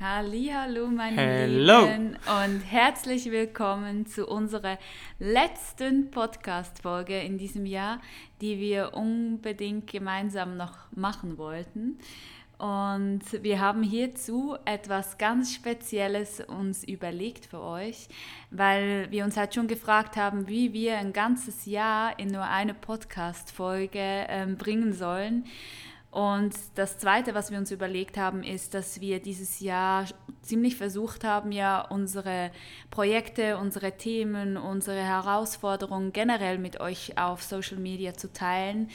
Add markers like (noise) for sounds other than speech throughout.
Hallo, meine Hello. Lieben und herzlich willkommen zu unserer letzten Podcast-Folge in diesem Jahr, die wir unbedingt gemeinsam noch machen wollten. Und wir haben hierzu etwas ganz Spezielles uns überlegt für euch, weil wir uns halt schon gefragt haben, wie wir ein ganzes Jahr in nur eine Podcast-Folge ähm, bringen sollen. Und das Zweite, was wir uns überlegt haben, ist, dass wir dieses Jahr ziemlich versucht haben, ja unsere Projekte, unsere Themen, unsere Herausforderungen generell mit euch auf Social Media zu teilen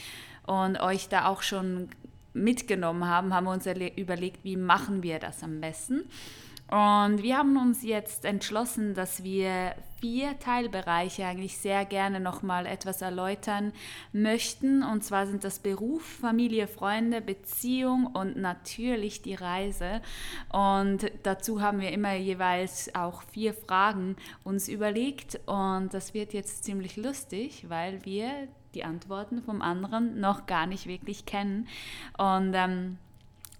und euch da auch schon mitgenommen haben, haben wir uns überlegt, wie machen wir das am besten. Und wir haben uns jetzt entschlossen, dass wir vier Teilbereiche eigentlich sehr gerne nochmal etwas erläutern möchten. Und zwar sind das Beruf, Familie, Freunde, Beziehung und natürlich die Reise. Und dazu haben wir immer jeweils auch vier Fragen uns überlegt. Und das wird jetzt ziemlich lustig, weil wir die Antworten vom anderen noch gar nicht wirklich kennen. Und ähm,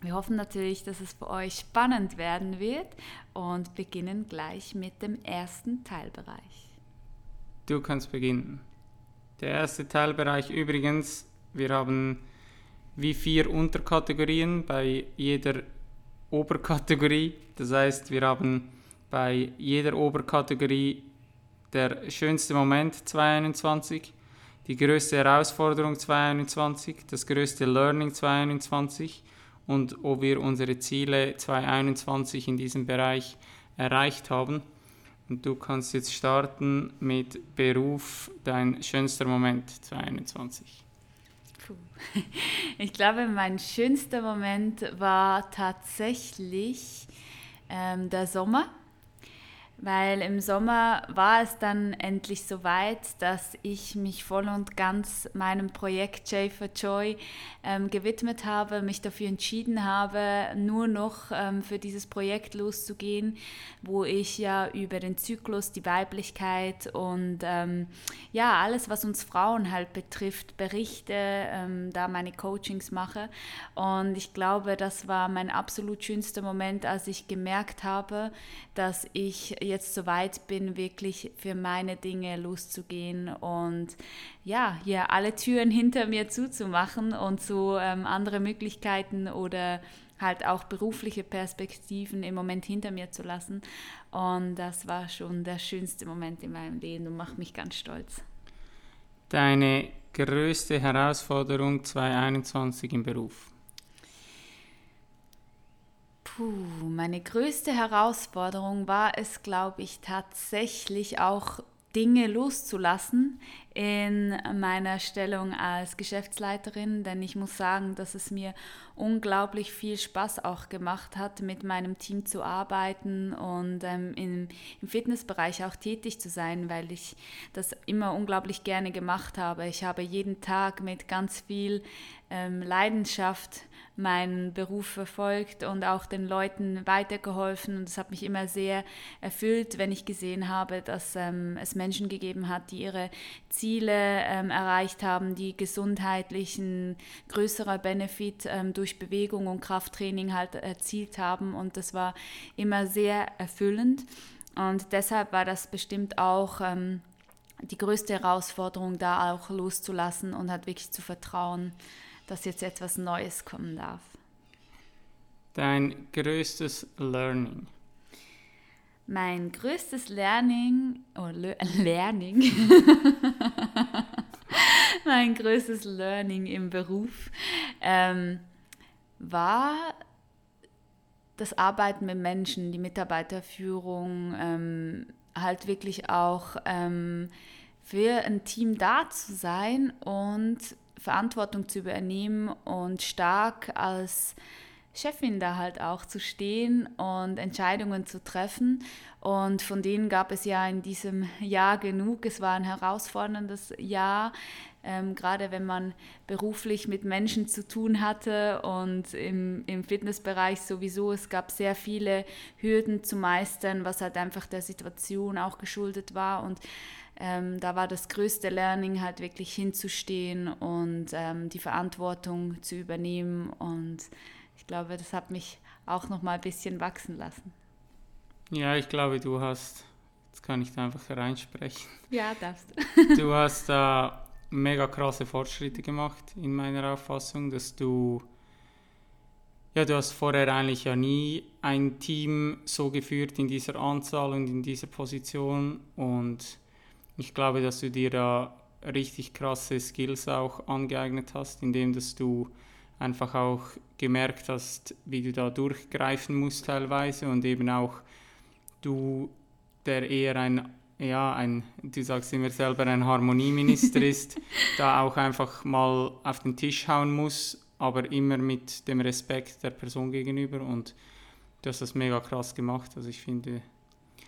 wir hoffen natürlich, dass es für euch spannend werden wird und beginnen gleich mit dem ersten Teilbereich. Du kannst beginnen. Der erste Teilbereich übrigens, wir haben wie vier Unterkategorien bei jeder Oberkategorie. Das heißt, wir haben bei jeder Oberkategorie der schönste Moment 2021, die größte Herausforderung 2021, das größte Learning 2021 und ob wir unsere Ziele 2021 in diesem Bereich erreicht haben. Und du kannst jetzt starten mit Beruf, dein schönster Moment 2021. Puh. (laughs) Ich glaube, mein schönster Moment war tatsächlich ähm, der Sommer weil im Sommer war es dann endlich soweit, dass ich mich voll und ganz meinem Projekt J for Joy ähm, gewidmet habe, mich dafür entschieden habe, nur noch ähm, für dieses Projekt loszugehen, wo ich ja über den Zyklus, die Weiblichkeit und ähm, ja, alles, was uns Frauen halt betrifft, berichte, ähm, da meine Coachings mache. Und ich glaube, das war mein absolut schönster Moment, als ich gemerkt habe, dass ich jetzt so weit bin, wirklich für meine Dinge loszugehen und ja, hier alle Türen hinter mir zuzumachen und so ähm, andere Möglichkeiten oder halt auch berufliche Perspektiven im Moment hinter mir zu lassen. Und das war schon der schönste Moment in meinem Leben und macht mich ganz stolz. Deine größte Herausforderung 2021 im Beruf? Puh, meine größte Herausforderung war es, glaube ich, tatsächlich auch Dinge loszulassen in meiner Stellung als Geschäftsleiterin, denn ich muss sagen, dass es mir unglaublich viel Spaß auch gemacht hat, mit meinem Team zu arbeiten und ähm, im, im Fitnessbereich auch tätig zu sein, weil ich das immer unglaublich gerne gemacht habe. Ich habe jeden Tag mit ganz viel ähm, Leidenschaft meinen Beruf verfolgt und auch den Leuten weitergeholfen. Und es hat mich immer sehr erfüllt, wenn ich gesehen habe, dass ähm, es Menschen gegeben hat, die ihre Ziele ähm, erreicht haben, die gesundheitlichen größerer Benefit ähm, durch Bewegung und Krafttraining halt erzielt haben. Und das war immer sehr erfüllend. Und deshalb war das bestimmt auch ähm, die größte Herausforderung, da auch loszulassen und halt wirklich zu vertrauen dass jetzt etwas Neues kommen darf. Dein größtes Learning? Mein größtes Learning, oh, Le (laughs) Learning, (laughs) mein größtes Learning im Beruf ähm, war das Arbeiten mit Menschen, die Mitarbeiterführung, ähm, halt wirklich auch ähm, für ein Team da zu sein und Verantwortung zu übernehmen und stark als Chefin da halt auch zu stehen und Entscheidungen zu treffen. Und von denen gab es ja in diesem Jahr genug. Es war ein herausforderndes Jahr, ähm, gerade wenn man beruflich mit Menschen zu tun hatte und im, im Fitnessbereich sowieso. Es gab sehr viele Hürden zu meistern, was halt einfach der Situation auch geschuldet war. Und ähm, da war das größte Learning halt wirklich hinzustehen und ähm, die Verantwortung zu übernehmen und ich glaube, das hat mich auch noch mal ein bisschen wachsen lassen. Ja, ich glaube, du hast, jetzt kann ich da einfach reinsprechen. Ja, darfst du. du hast da mega krasse Fortschritte gemacht in meiner Auffassung, dass du, ja, du hast vorher eigentlich ja nie ein Team so geführt in dieser Anzahl und in dieser Position. Und ich glaube, dass du dir da richtig krasse Skills auch angeeignet hast, indem dass du einfach auch gemerkt hast, wie du da durchgreifen musst teilweise. Und eben auch du, der eher ein, ja, ein, du sagst immer selber ein Harmonieminister ist, (laughs) da auch einfach mal auf den Tisch hauen muss, aber immer mit dem Respekt der Person gegenüber und du hast das mega krass gemacht. Also ich finde,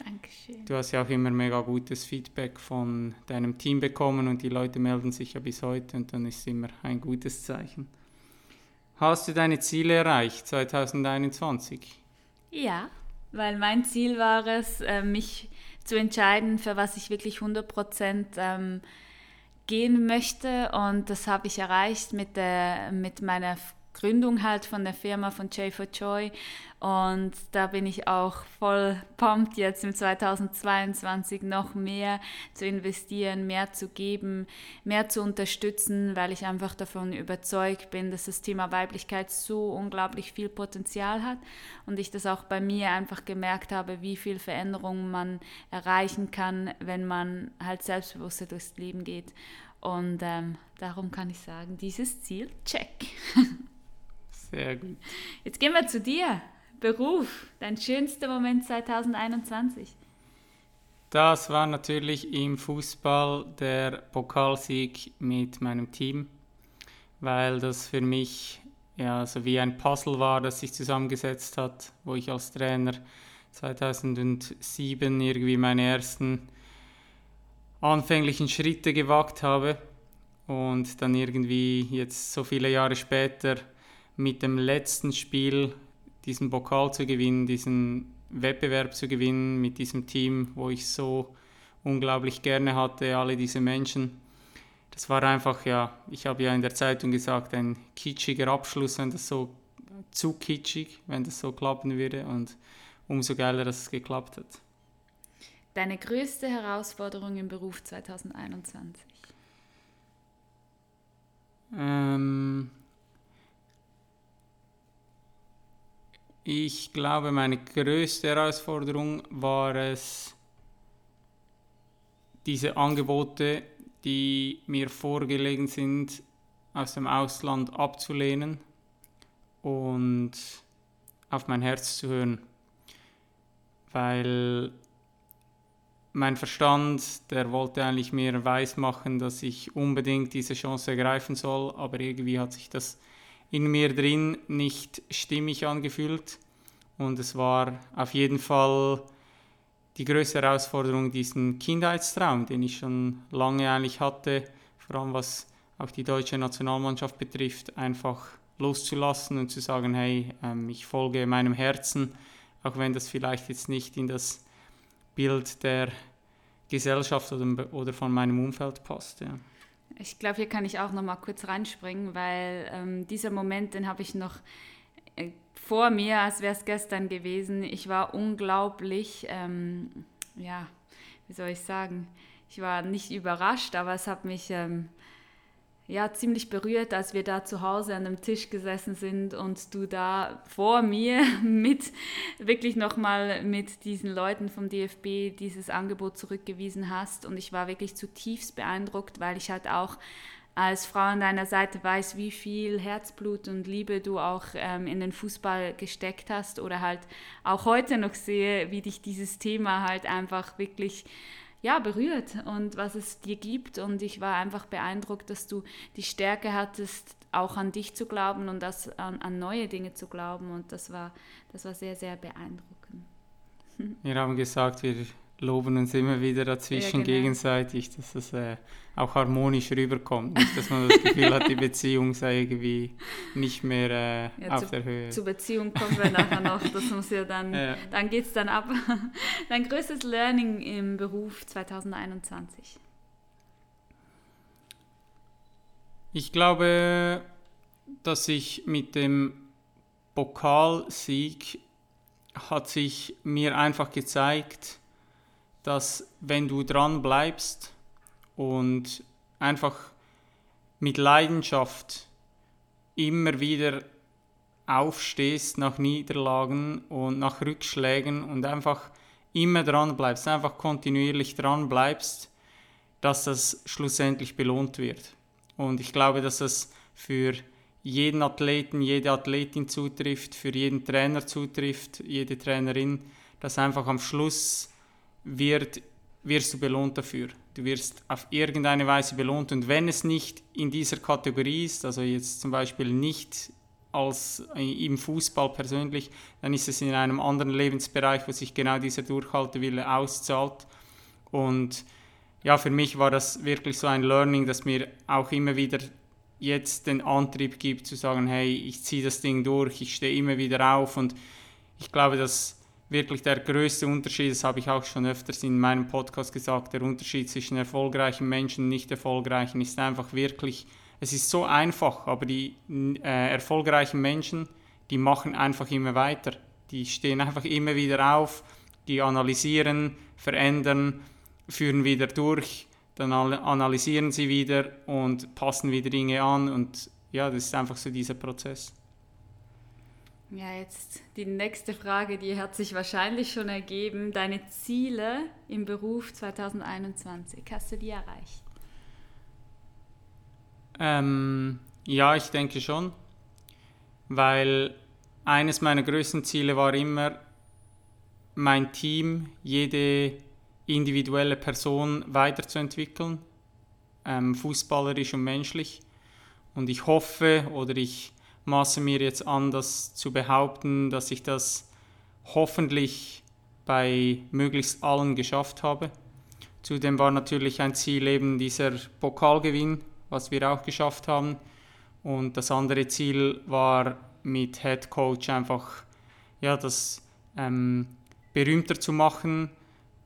Dankeschön. Du hast ja auch immer mega gutes Feedback von deinem Team bekommen und die Leute melden sich ja bis heute und dann ist es immer ein gutes Zeichen. Hast du deine Ziele erreicht 2021? Ja, weil mein Ziel war es, äh, mich zu entscheiden, für was ich wirklich 100 ähm, gehen möchte. Und das habe ich erreicht mit, der, mit meiner Gründung halt von der Firma von J for Joy. Und da bin ich auch voll pumped, jetzt im 2022 noch mehr zu investieren, mehr zu geben, mehr zu unterstützen, weil ich einfach davon überzeugt bin, dass das Thema Weiblichkeit so unglaublich viel Potenzial hat und ich das auch bei mir einfach gemerkt habe, wie viel Veränderung man erreichen kann, wenn man halt selbstbewusster durchs Leben geht. Und ähm, darum kann ich sagen, dieses Ziel, check. (laughs) Sehr gut. Jetzt gehen wir zu dir. Beruf, dein schönster Moment 2021. Das war natürlich im Fußball der Pokalsieg mit meinem Team, weil das für mich ja so wie ein Puzzle war, das sich zusammengesetzt hat, wo ich als Trainer 2007 irgendwie meine ersten anfänglichen Schritte gewagt habe und dann irgendwie jetzt so viele Jahre später mit dem letzten Spiel diesen Pokal zu gewinnen, diesen Wettbewerb zu gewinnen mit diesem Team, wo ich so unglaublich gerne hatte, alle diese Menschen. Das war einfach, ja, ich habe ja in der Zeitung gesagt, ein kitschiger Abschluss, wenn das so zu kitschig, wenn das so klappen würde und umso geiler, dass es geklappt hat. Deine größte Herausforderung im Beruf 2021? Ähm, Ich glaube, meine größte Herausforderung war es, diese Angebote, die mir vorgelegen sind, aus dem Ausland abzulehnen und auf mein Herz zu hören. Weil mein Verstand, der wollte eigentlich mir weismachen, dass ich unbedingt diese Chance ergreifen soll, aber irgendwie hat sich das in mir drin nicht stimmig angefühlt. Und es war auf jeden Fall die größte Herausforderung, diesen Kindheitstraum, den ich schon lange eigentlich hatte, vor allem was auch die deutsche Nationalmannschaft betrifft, einfach loszulassen und zu sagen, hey, ähm, ich folge meinem Herzen, auch wenn das vielleicht jetzt nicht in das Bild der Gesellschaft oder, von meinem Umfeld passt. Ja. Ich glaube, hier kann ich auch noch mal kurz reinspringen, weil ähm, dieser Moment, den habe ich noch äh, vor mir, als wäre es gestern gewesen. Ich war unglaublich, ähm, ja, wie soll ich sagen, ich war nicht überrascht, aber es hat mich ähm, ja ziemlich berührt, als wir da zu Hause an einem Tisch gesessen sind und du da vor mir (laughs) mit wirklich nochmal mit diesen Leuten vom DFB dieses Angebot zurückgewiesen hast. Und ich war wirklich zutiefst beeindruckt, weil ich halt auch als Frau an deiner Seite weiß, wie viel Herzblut und Liebe du auch ähm, in den Fußball gesteckt hast oder halt auch heute noch sehe, wie dich dieses Thema halt einfach wirklich ja, berührt und was es dir gibt. Und ich war einfach beeindruckt, dass du die Stärke hattest, auch an dich zu glauben und das, an, an neue Dinge zu glauben. Und das war, das war sehr, sehr beeindruckend. Wir haben gesagt, wir loben uns immer wieder dazwischen ja, genau. gegenseitig, dass es äh, auch harmonisch rüberkommt. Nicht, dass man das Gefühl hat, die Beziehung sei irgendwie nicht mehr äh, ja, auf zu, der Höhe. Zur Beziehung kommen wir nachher noch. Das muss ja dann, ja. dann geht es dann ab. (laughs) Dein größtes Learning im Beruf 2021? Ich glaube, dass ich mit dem Pokalsieg hat sich mir einfach gezeigt, dass wenn du dran bleibst und einfach mit Leidenschaft immer wieder aufstehst nach Niederlagen und nach Rückschlägen und einfach immer dran bleibst, einfach kontinuierlich dran bleibst, dass das schlussendlich belohnt wird. Und ich glaube, dass das für jeden Athleten, jede Athletin zutrifft, für jeden Trainer zutrifft, jede Trainerin, dass einfach am Schluss wird, wirst du belohnt dafür. Du wirst auf irgendeine Weise belohnt und wenn es nicht in dieser Kategorie ist, also jetzt zum Beispiel nicht als im Fußball persönlich, dann ist es in einem anderen Lebensbereich, wo sich genau dieser Durchhaltewille auszahlt. Und ja, für mich war das wirklich so ein Learning, das mir auch immer wieder jetzt den Antrieb gibt zu sagen, hey, ich ziehe das Ding durch, ich stehe immer wieder auf und ich glaube, dass wirklich der größte Unterschied, das habe ich auch schon öfters in meinem Podcast gesagt, der Unterschied zwischen erfolgreichen Menschen und nicht erfolgreichen ist einfach wirklich, es ist so einfach, aber die äh, erfolgreichen Menschen, die machen einfach immer weiter. Die stehen einfach immer wieder auf, die analysieren, verändern, führen wieder durch, dann analysieren sie wieder und passen wieder Dinge an und ja, das ist einfach so dieser Prozess. Ja, jetzt die nächste Frage, die hat sich wahrscheinlich schon ergeben. Deine Ziele im Beruf 2021, hast du die erreicht? Ähm, ja, ich denke schon, weil eines meiner größten Ziele war immer, mein Team, jede individuelle Person weiterzuentwickeln, ähm, fußballerisch und menschlich. Und ich hoffe oder ich maße mir jetzt an, das zu behaupten, dass ich das hoffentlich bei möglichst allen geschafft habe. Zudem war natürlich ein Ziel eben dieser Pokalgewinn, was wir auch geschafft haben. Und das andere Ziel war mit Head Coach einfach ja, das ähm, berühmter zu machen,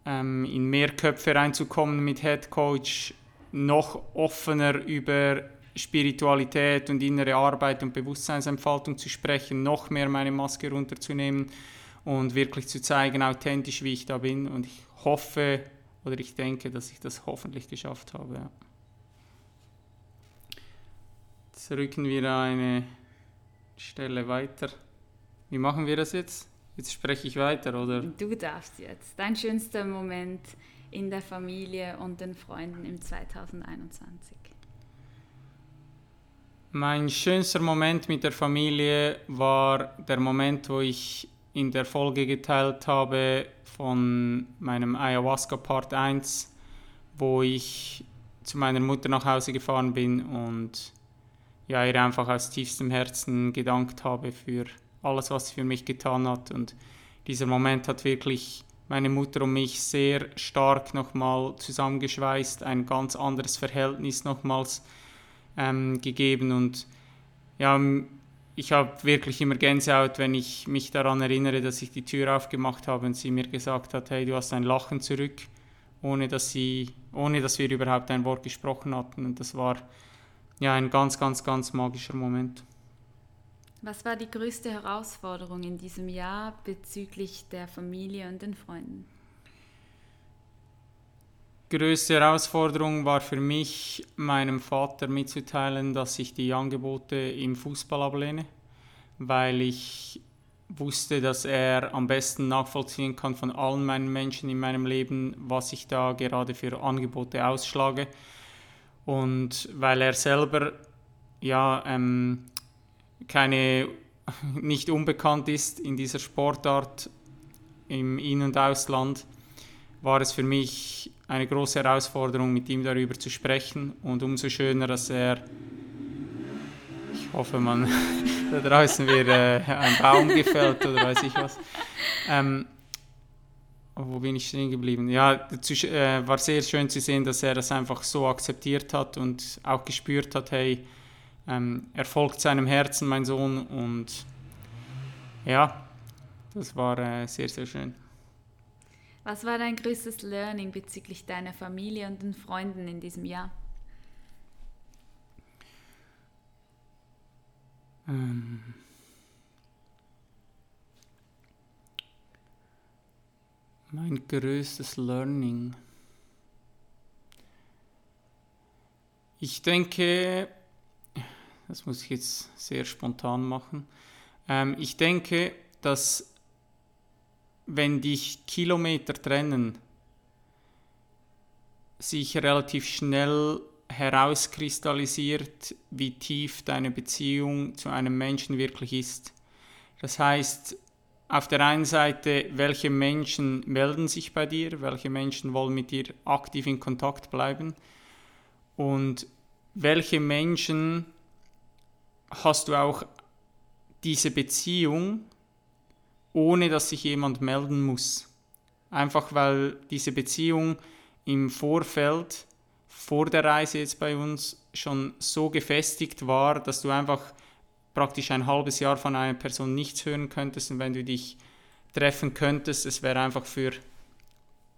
ähm, in mehr Köpfe reinzukommen mit Head Coach, noch offener über Spiritualität und innere Arbeit und Bewusstseinsentfaltung zu sprechen, noch mehr meine Maske runterzunehmen und wirklich zu zeigen, authentisch, wie ich da bin. Und ich hoffe oder ich denke, dass ich das hoffentlich geschafft habe. Jetzt rücken wir eine Stelle weiter. Wie machen wir das jetzt? Jetzt spreche ich weiter, oder? Du darfst jetzt. Dein schönster Moment in der Familie und den Freunden im 2021. Mein schönster Moment mit der Familie war der Moment, wo ich in der Folge geteilt habe von meinem Ayahuasca Part 1, wo ich zu meiner Mutter nach Hause gefahren bin und ja, ihr einfach aus tiefstem Herzen gedankt habe für alles, was sie für mich getan hat. Und dieser Moment hat wirklich meine Mutter und mich sehr stark nochmal zusammengeschweißt, ein ganz anderes Verhältnis nochmals ähm, gegeben und ja, ich habe wirklich immer Gänsehaut, wenn ich mich daran erinnere, dass ich die Tür aufgemacht habe und sie mir gesagt hat, hey, du hast ein Lachen zurück, ohne dass, sie, ohne dass wir überhaupt ein Wort gesprochen hatten. Und das war ja ein ganz, ganz, ganz magischer Moment. Was war die größte Herausforderung in diesem Jahr bezüglich der Familie und den Freunden? Größte Herausforderung war für mich, meinem Vater mitzuteilen, dass ich die Angebote im Fußball ablehne, weil ich wusste, dass er am besten nachvollziehen kann von allen meinen Menschen in meinem Leben, was ich da gerade für Angebote ausschlage. Und weil er selber ja ähm, keine (laughs) nicht unbekannt ist in dieser Sportart im In- und Ausland, war es für mich eine große Herausforderung, mit ihm darüber zu sprechen und umso schöner, dass er, ich hoffe, man (laughs) da draußen wird äh, ein Baum gefällt oder weiß ich was. Ähm, wo bin ich stehen geblieben? Ja, dazu, äh, war sehr schön zu sehen, dass er das einfach so akzeptiert hat und auch gespürt hat, hey, ähm, er folgt seinem Herzen, mein Sohn. Und ja, das war äh, sehr, sehr schön. Was war dein größtes Learning bezüglich deiner Familie und den Freunden in diesem Jahr? Ähm mein größtes Learning. Ich denke, das muss ich jetzt sehr spontan machen. Ähm, ich denke, dass wenn dich Kilometer trennen, sich relativ schnell herauskristallisiert, wie tief deine Beziehung zu einem Menschen wirklich ist. Das heißt, auf der einen Seite, welche Menschen melden sich bei dir, welche Menschen wollen mit dir aktiv in Kontakt bleiben und welche Menschen hast du auch diese Beziehung, ohne dass sich jemand melden muss. Einfach weil diese Beziehung im Vorfeld, vor der Reise jetzt bei uns, schon so gefestigt war, dass du einfach praktisch ein halbes Jahr von einer Person nichts hören könntest und wenn du dich treffen könntest, es wäre einfach für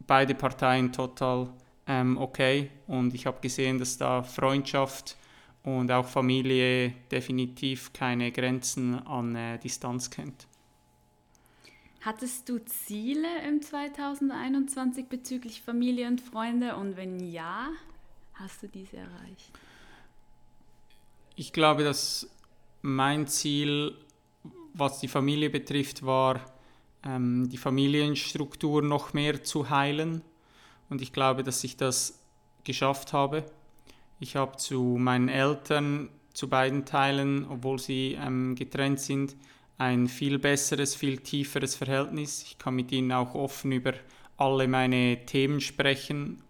beide Parteien total ähm, okay und ich habe gesehen, dass da Freundschaft und auch Familie definitiv keine Grenzen an äh, Distanz kennt. Hattest du Ziele im 2021 bezüglich Familie und Freunde und wenn ja, hast du diese erreicht? Ich glaube, dass mein Ziel, was die Familie betrifft, war, ähm, die Familienstruktur noch mehr zu heilen. Und ich glaube, dass ich das geschafft habe. Ich habe zu meinen Eltern, zu beiden Teilen, obwohl sie ähm, getrennt sind, ein viel besseres, viel tieferes Verhältnis. Ich kann mit ihnen auch offen über alle meine Themen sprechen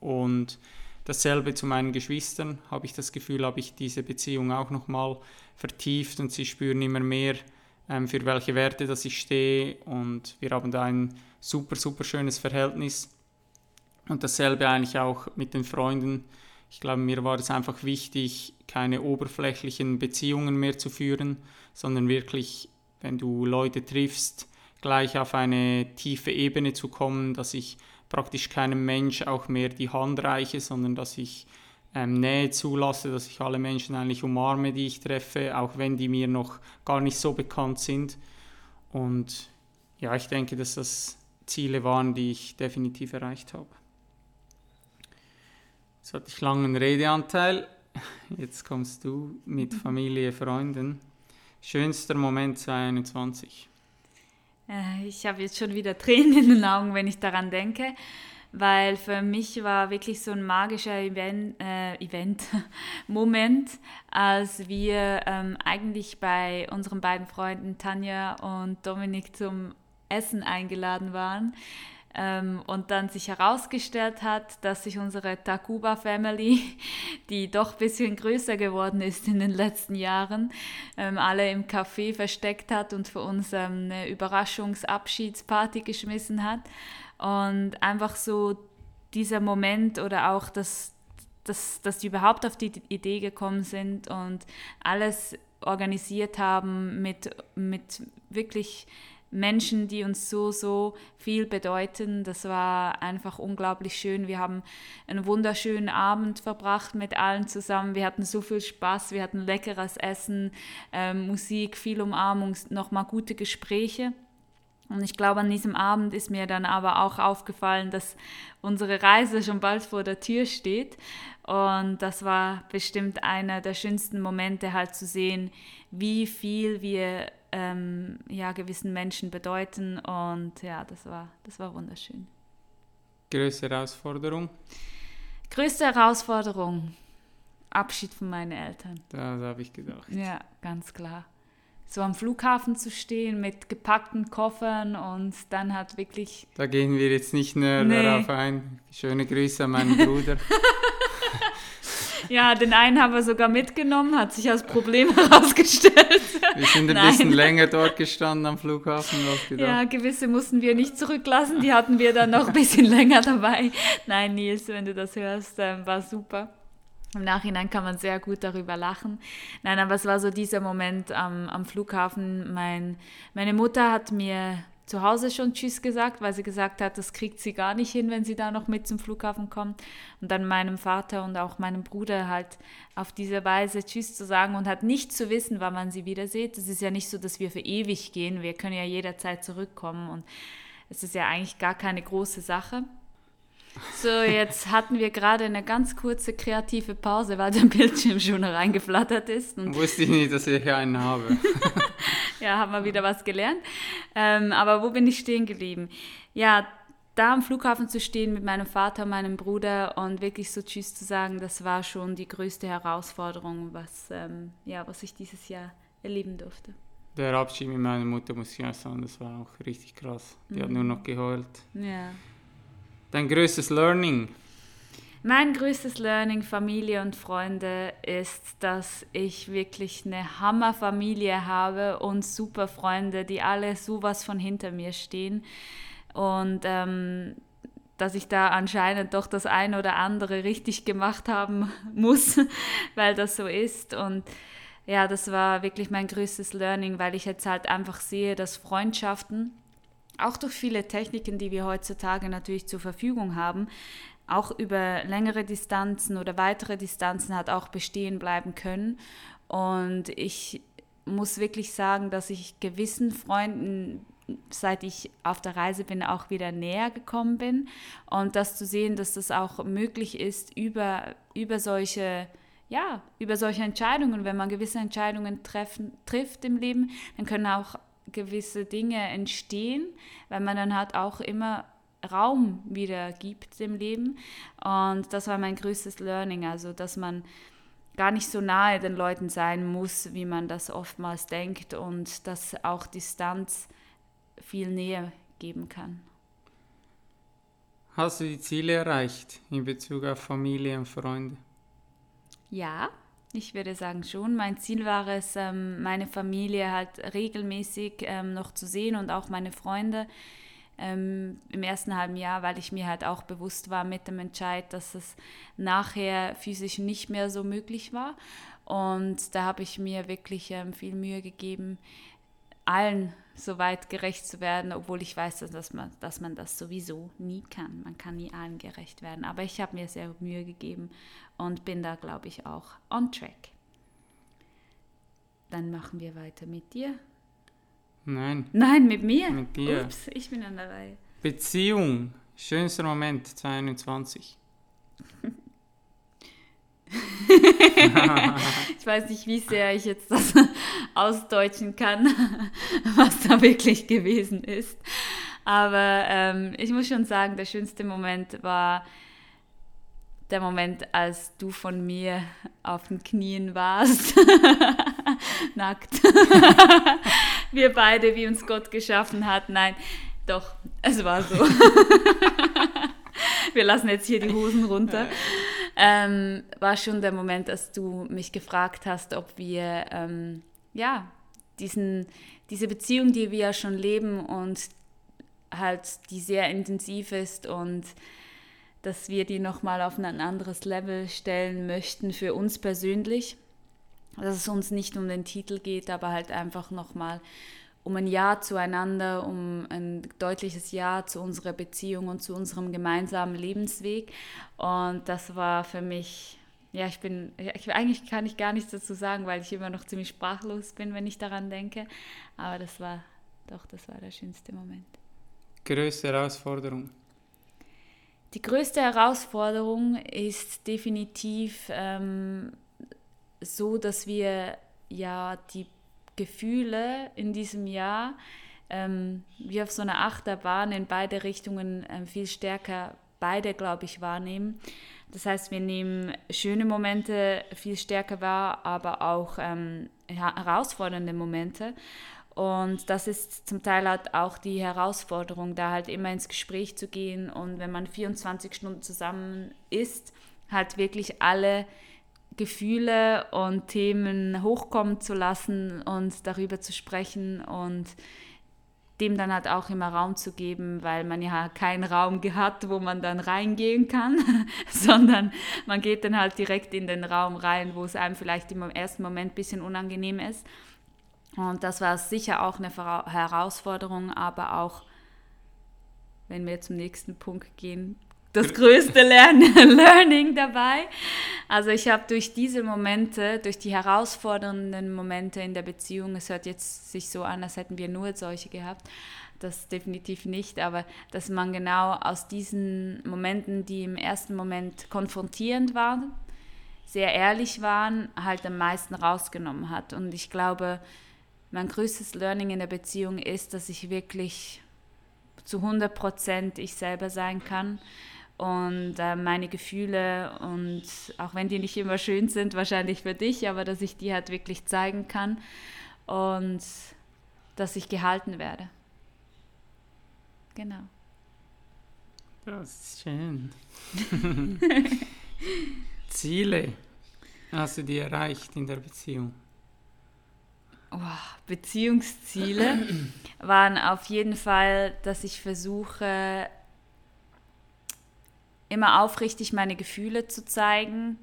und dasselbe zu meinen Geschwistern habe ich das Gefühl, habe ich diese Beziehung auch nochmal vertieft und sie spüren immer mehr, ähm, für welche Werte dass ich stehe und wir haben da ein super, super schönes Verhältnis und dasselbe eigentlich auch mit den Freunden. Ich glaube, mir war es einfach wichtig, keine oberflächlichen Beziehungen mehr zu führen, sondern wirklich wenn du Leute triffst, gleich auf eine tiefe Ebene zu kommen, dass ich praktisch keinem Mensch auch mehr die Hand reiche, sondern dass ich ähm, Nähe zulasse, dass ich alle Menschen eigentlich umarme, die ich treffe, auch wenn die mir noch gar nicht so bekannt sind. Und ja, ich denke, dass das Ziele waren, die ich definitiv erreicht habe. Jetzt hatte ich langen Redeanteil. Jetzt kommst du mit Familie, Freunden. Schönster Moment 2021? Äh, ich habe jetzt schon wieder Tränen in den Augen, wenn ich daran denke, weil für mich war wirklich so ein magischer Event, äh, Event (laughs) Moment, als wir ähm, eigentlich bei unseren beiden Freunden Tanja und Dominik zum Essen eingeladen waren. Ähm, und dann sich herausgestellt hat, dass sich unsere Takuba Family, (laughs) die doch ein bisschen größer geworden ist in den letzten Jahren, ähm, alle im Café versteckt hat und für uns ähm, eine Überraschungsabschiedsparty geschmissen hat. Und einfach so dieser Moment oder auch das, dass, dass die überhaupt auf die Idee gekommen sind und alles organisiert haben mit, mit wirklich Menschen, die uns so, so viel bedeuten. Das war einfach unglaublich schön. Wir haben einen wunderschönen Abend verbracht mit allen zusammen. Wir hatten so viel Spaß, wir hatten leckeres Essen, äh, Musik, viel Umarmung, nochmal gute Gespräche. Und ich glaube, an diesem Abend ist mir dann aber auch aufgefallen, dass unsere Reise schon bald vor der Tür steht. Und das war bestimmt einer der schönsten Momente, halt zu sehen, wie viel wir ähm, ja, gewissen Menschen bedeuten. Und ja, das war, das war wunderschön. Größte Herausforderung? Größte Herausforderung? Abschied von meinen Eltern. Das habe ich gedacht. Ja, ganz klar. So am Flughafen zu stehen mit gepackten Koffern und dann hat wirklich. Da gehen wir jetzt nicht näher nee. darauf ein. Schöne Grüße an meinen (laughs) Bruder. Ja, den einen haben wir sogar mitgenommen, hat sich als Problem (laughs) herausgestellt. Wir sind ein Nein. bisschen länger dort gestanden am Flughafen. Ja, gewisse mussten wir nicht zurücklassen, die hatten wir dann noch ein bisschen (laughs) länger dabei. Nein, Nils, wenn du das hörst, ähm, war super. Im Nachhinein kann man sehr gut darüber lachen. Nein, aber es war so dieser Moment am, am Flughafen. Mein, meine Mutter hat mir zu Hause schon Tschüss gesagt, weil sie gesagt hat, das kriegt sie gar nicht hin, wenn sie da noch mit zum Flughafen kommt. Und dann meinem Vater und auch meinem Bruder halt auf diese Weise Tschüss zu sagen und halt nicht zu wissen, wann man sie wieder sieht. Es ist ja nicht so, dass wir für ewig gehen. Wir können ja jederzeit zurückkommen und es ist ja eigentlich gar keine große Sache. So, jetzt hatten wir gerade eine ganz kurze kreative Pause, weil der Bildschirm schon reingeflattert ist. Wusste ich nicht, dass ich hier einen habe. (laughs) ja, haben wir wieder was gelernt. Ähm, aber wo bin ich stehen geblieben? Ja, da am Flughafen zu stehen mit meinem Vater und meinem Bruder und wirklich so Tschüss zu sagen, das war schon die größte Herausforderung, was, ähm, ja, was ich dieses Jahr erleben durfte. Der Abschied mit meiner Mutter, muss ich auch sagen, das war auch richtig krass. Die hat nur noch geheult. Ja. Dein größtes Learning? Mein größtes Learning, Familie und Freunde, ist, dass ich wirklich eine Hammerfamilie habe und super Freunde, die alle sowas von hinter mir stehen. Und ähm, dass ich da anscheinend doch das eine oder andere richtig gemacht haben (laughs) muss, weil das so ist. Und ja, das war wirklich mein größtes Learning, weil ich jetzt halt einfach sehe, dass Freundschaften, auch durch viele Techniken, die wir heutzutage natürlich zur Verfügung haben, auch über längere Distanzen oder weitere Distanzen hat auch bestehen bleiben können. Und ich muss wirklich sagen, dass ich gewissen Freunden, seit ich auf der Reise bin, auch wieder näher gekommen bin. Und das zu sehen, dass das auch möglich ist über, über solche ja, über solche Entscheidungen, wenn man gewisse Entscheidungen treffen, trifft im Leben, dann können auch gewisse Dinge entstehen, weil man dann halt auch immer Raum wieder gibt dem Leben. Und das war mein größtes Learning, also dass man gar nicht so nahe den Leuten sein muss, wie man das oftmals denkt und dass auch Distanz viel Nähe geben kann. Hast du die Ziele erreicht in Bezug auf Familie und Freunde? Ja, ich würde sagen schon. Mein Ziel war es, ähm, meine Familie halt regelmäßig ähm, noch zu sehen und auch meine Freunde ähm, im ersten halben Jahr, weil ich mir halt auch bewusst war mit dem Entscheid, dass es nachher physisch nicht mehr so möglich war. Und da habe ich mir wirklich viel Mühe gegeben, allen so weit gerecht zu werden, obwohl ich weiß, dass man, dass man das sowieso nie kann. Man kann nie allen gerecht werden. Aber ich habe mir sehr Mühe gegeben und bin da, glaube ich, auch on track. Dann machen wir weiter mit dir. Nein. Nein, mit mir. Mit dir. Ups, ich bin an der Reihe. Beziehung. Schönster Moment 2021. (laughs) ich weiß nicht, wie sehr ich jetzt das ausdeutschen kann, (laughs) was da wirklich gewesen ist. Aber ähm, ich muss schon sagen, der schönste Moment war der Moment, als du von mir auf den Knien warst. (laughs) Nackt. (laughs) Wir beide, wie uns Gott geschaffen hat. Nein, doch, es war so. Wir lassen jetzt hier die Hosen runter. Ähm, war schon der Moment, als du mich gefragt hast, ob wir ähm, ja diesen, diese Beziehung, die wir ja schon leben und halt die sehr intensiv ist und dass wir die nochmal auf ein anderes Level stellen möchten für uns persönlich. Dass es uns nicht um den Titel geht, aber halt einfach nochmal um ein Ja zueinander, um ein deutliches Ja zu unserer Beziehung und zu unserem gemeinsamen Lebensweg. Und das war für mich, ja, ich bin, ich, eigentlich kann ich gar nichts dazu sagen, weil ich immer noch ziemlich sprachlos bin, wenn ich daran denke. Aber das war, doch, das war der schönste Moment. Größte Herausforderung. Die größte Herausforderung ist definitiv ähm, so, dass wir ja die Gefühle in diesem Jahr ähm, wie auf so einer Achterbahn in beide Richtungen ähm, viel stärker beide, glaube ich, wahrnehmen. Das heißt, wir nehmen schöne Momente viel stärker wahr, aber auch ähm, herausfordernde Momente. Und das ist zum Teil halt auch die Herausforderung, da halt immer ins Gespräch zu gehen und wenn man 24 Stunden zusammen ist, halt wirklich alle Gefühle und Themen hochkommen zu lassen und darüber zu sprechen und dem dann halt auch immer Raum zu geben, weil man ja keinen Raum hat, wo man dann reingehen kann, (laughs) sondern man geht dann halt direkt in den Raum rein, wo es einem vielleicht im ersten Moment ein bisschen unangenehm ist. Und das war sicher auch eine Herausforderung, aber auch, wenn wir zum nächsten Punkt gehen, das größte Lern (laughs) Learning dabei. Also ich habe durch diese Momente, durch die herausfordernden Momente in der Beziehung, es hört jetzt sich so an, als hätten wir nur solche gehabt, das definitiv nicht, aber dass man genau aus diesen Momenten, die im ersten Moment konfrontierend waren, sehr ehrlich waren, halt am meisten rausgenommen hat. Und ich glaube, mein größtes Learning in der Beziehung ist, dass ich wirklich zu 100 Prozent ich selber sein kann und äh, meine Gefühle und auch wenn die nicht immer schön sind, wahrscheinlich für dich, aber dass ich die halt wirklich zeigen kann und dass ich gehalten werde. Genau. Das ist schön. (laughs) Ziele hast du die erreicht in der Beziehung? Oh, Beziehungsziele waren auf jeden Fall, dass ich versuche, immer aufrichtig meine Gefühle zu zeigen,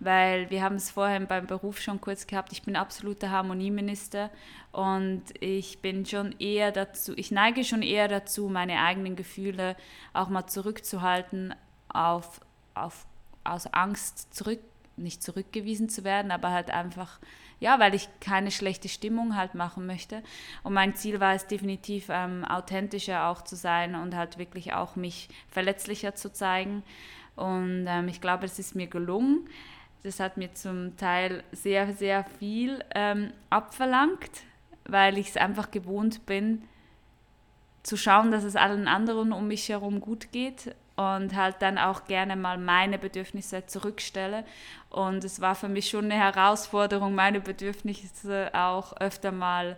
weil wir haben es vorhin beim Beruf schon kurz gehabt, ich bin absoluter Harmonieminister und ich bin schon eher dazu, ich neige schon eher dazu, meine eigenen Gefühle auch mal zurückzuhalten, auf, auf, aus Angst zurück, nicht zurückgewiesen zu werden, aber halt einfach ja, weil ich keine schlechte Stimmung halt machen möchte. Und mein Ziel war es definitiv, ähm, authentischer auch zu sein und halt wirklich auch mich verletzlicher zu zeigen. Und ähm, ich glaube, es ist mir gelungen. Das hat mir zum Teil sehr, sehr viel ähm, abverlangt, weil ich es einfach gewohnt bin, zu schauen, dass es allen anderen um mich herum gut geht und halt dann auch gerne mal meine Bedürfnisse zurückstelle. Und es war für mich schon eine Herausforderung, meine Bedürfnisse auch öfter mal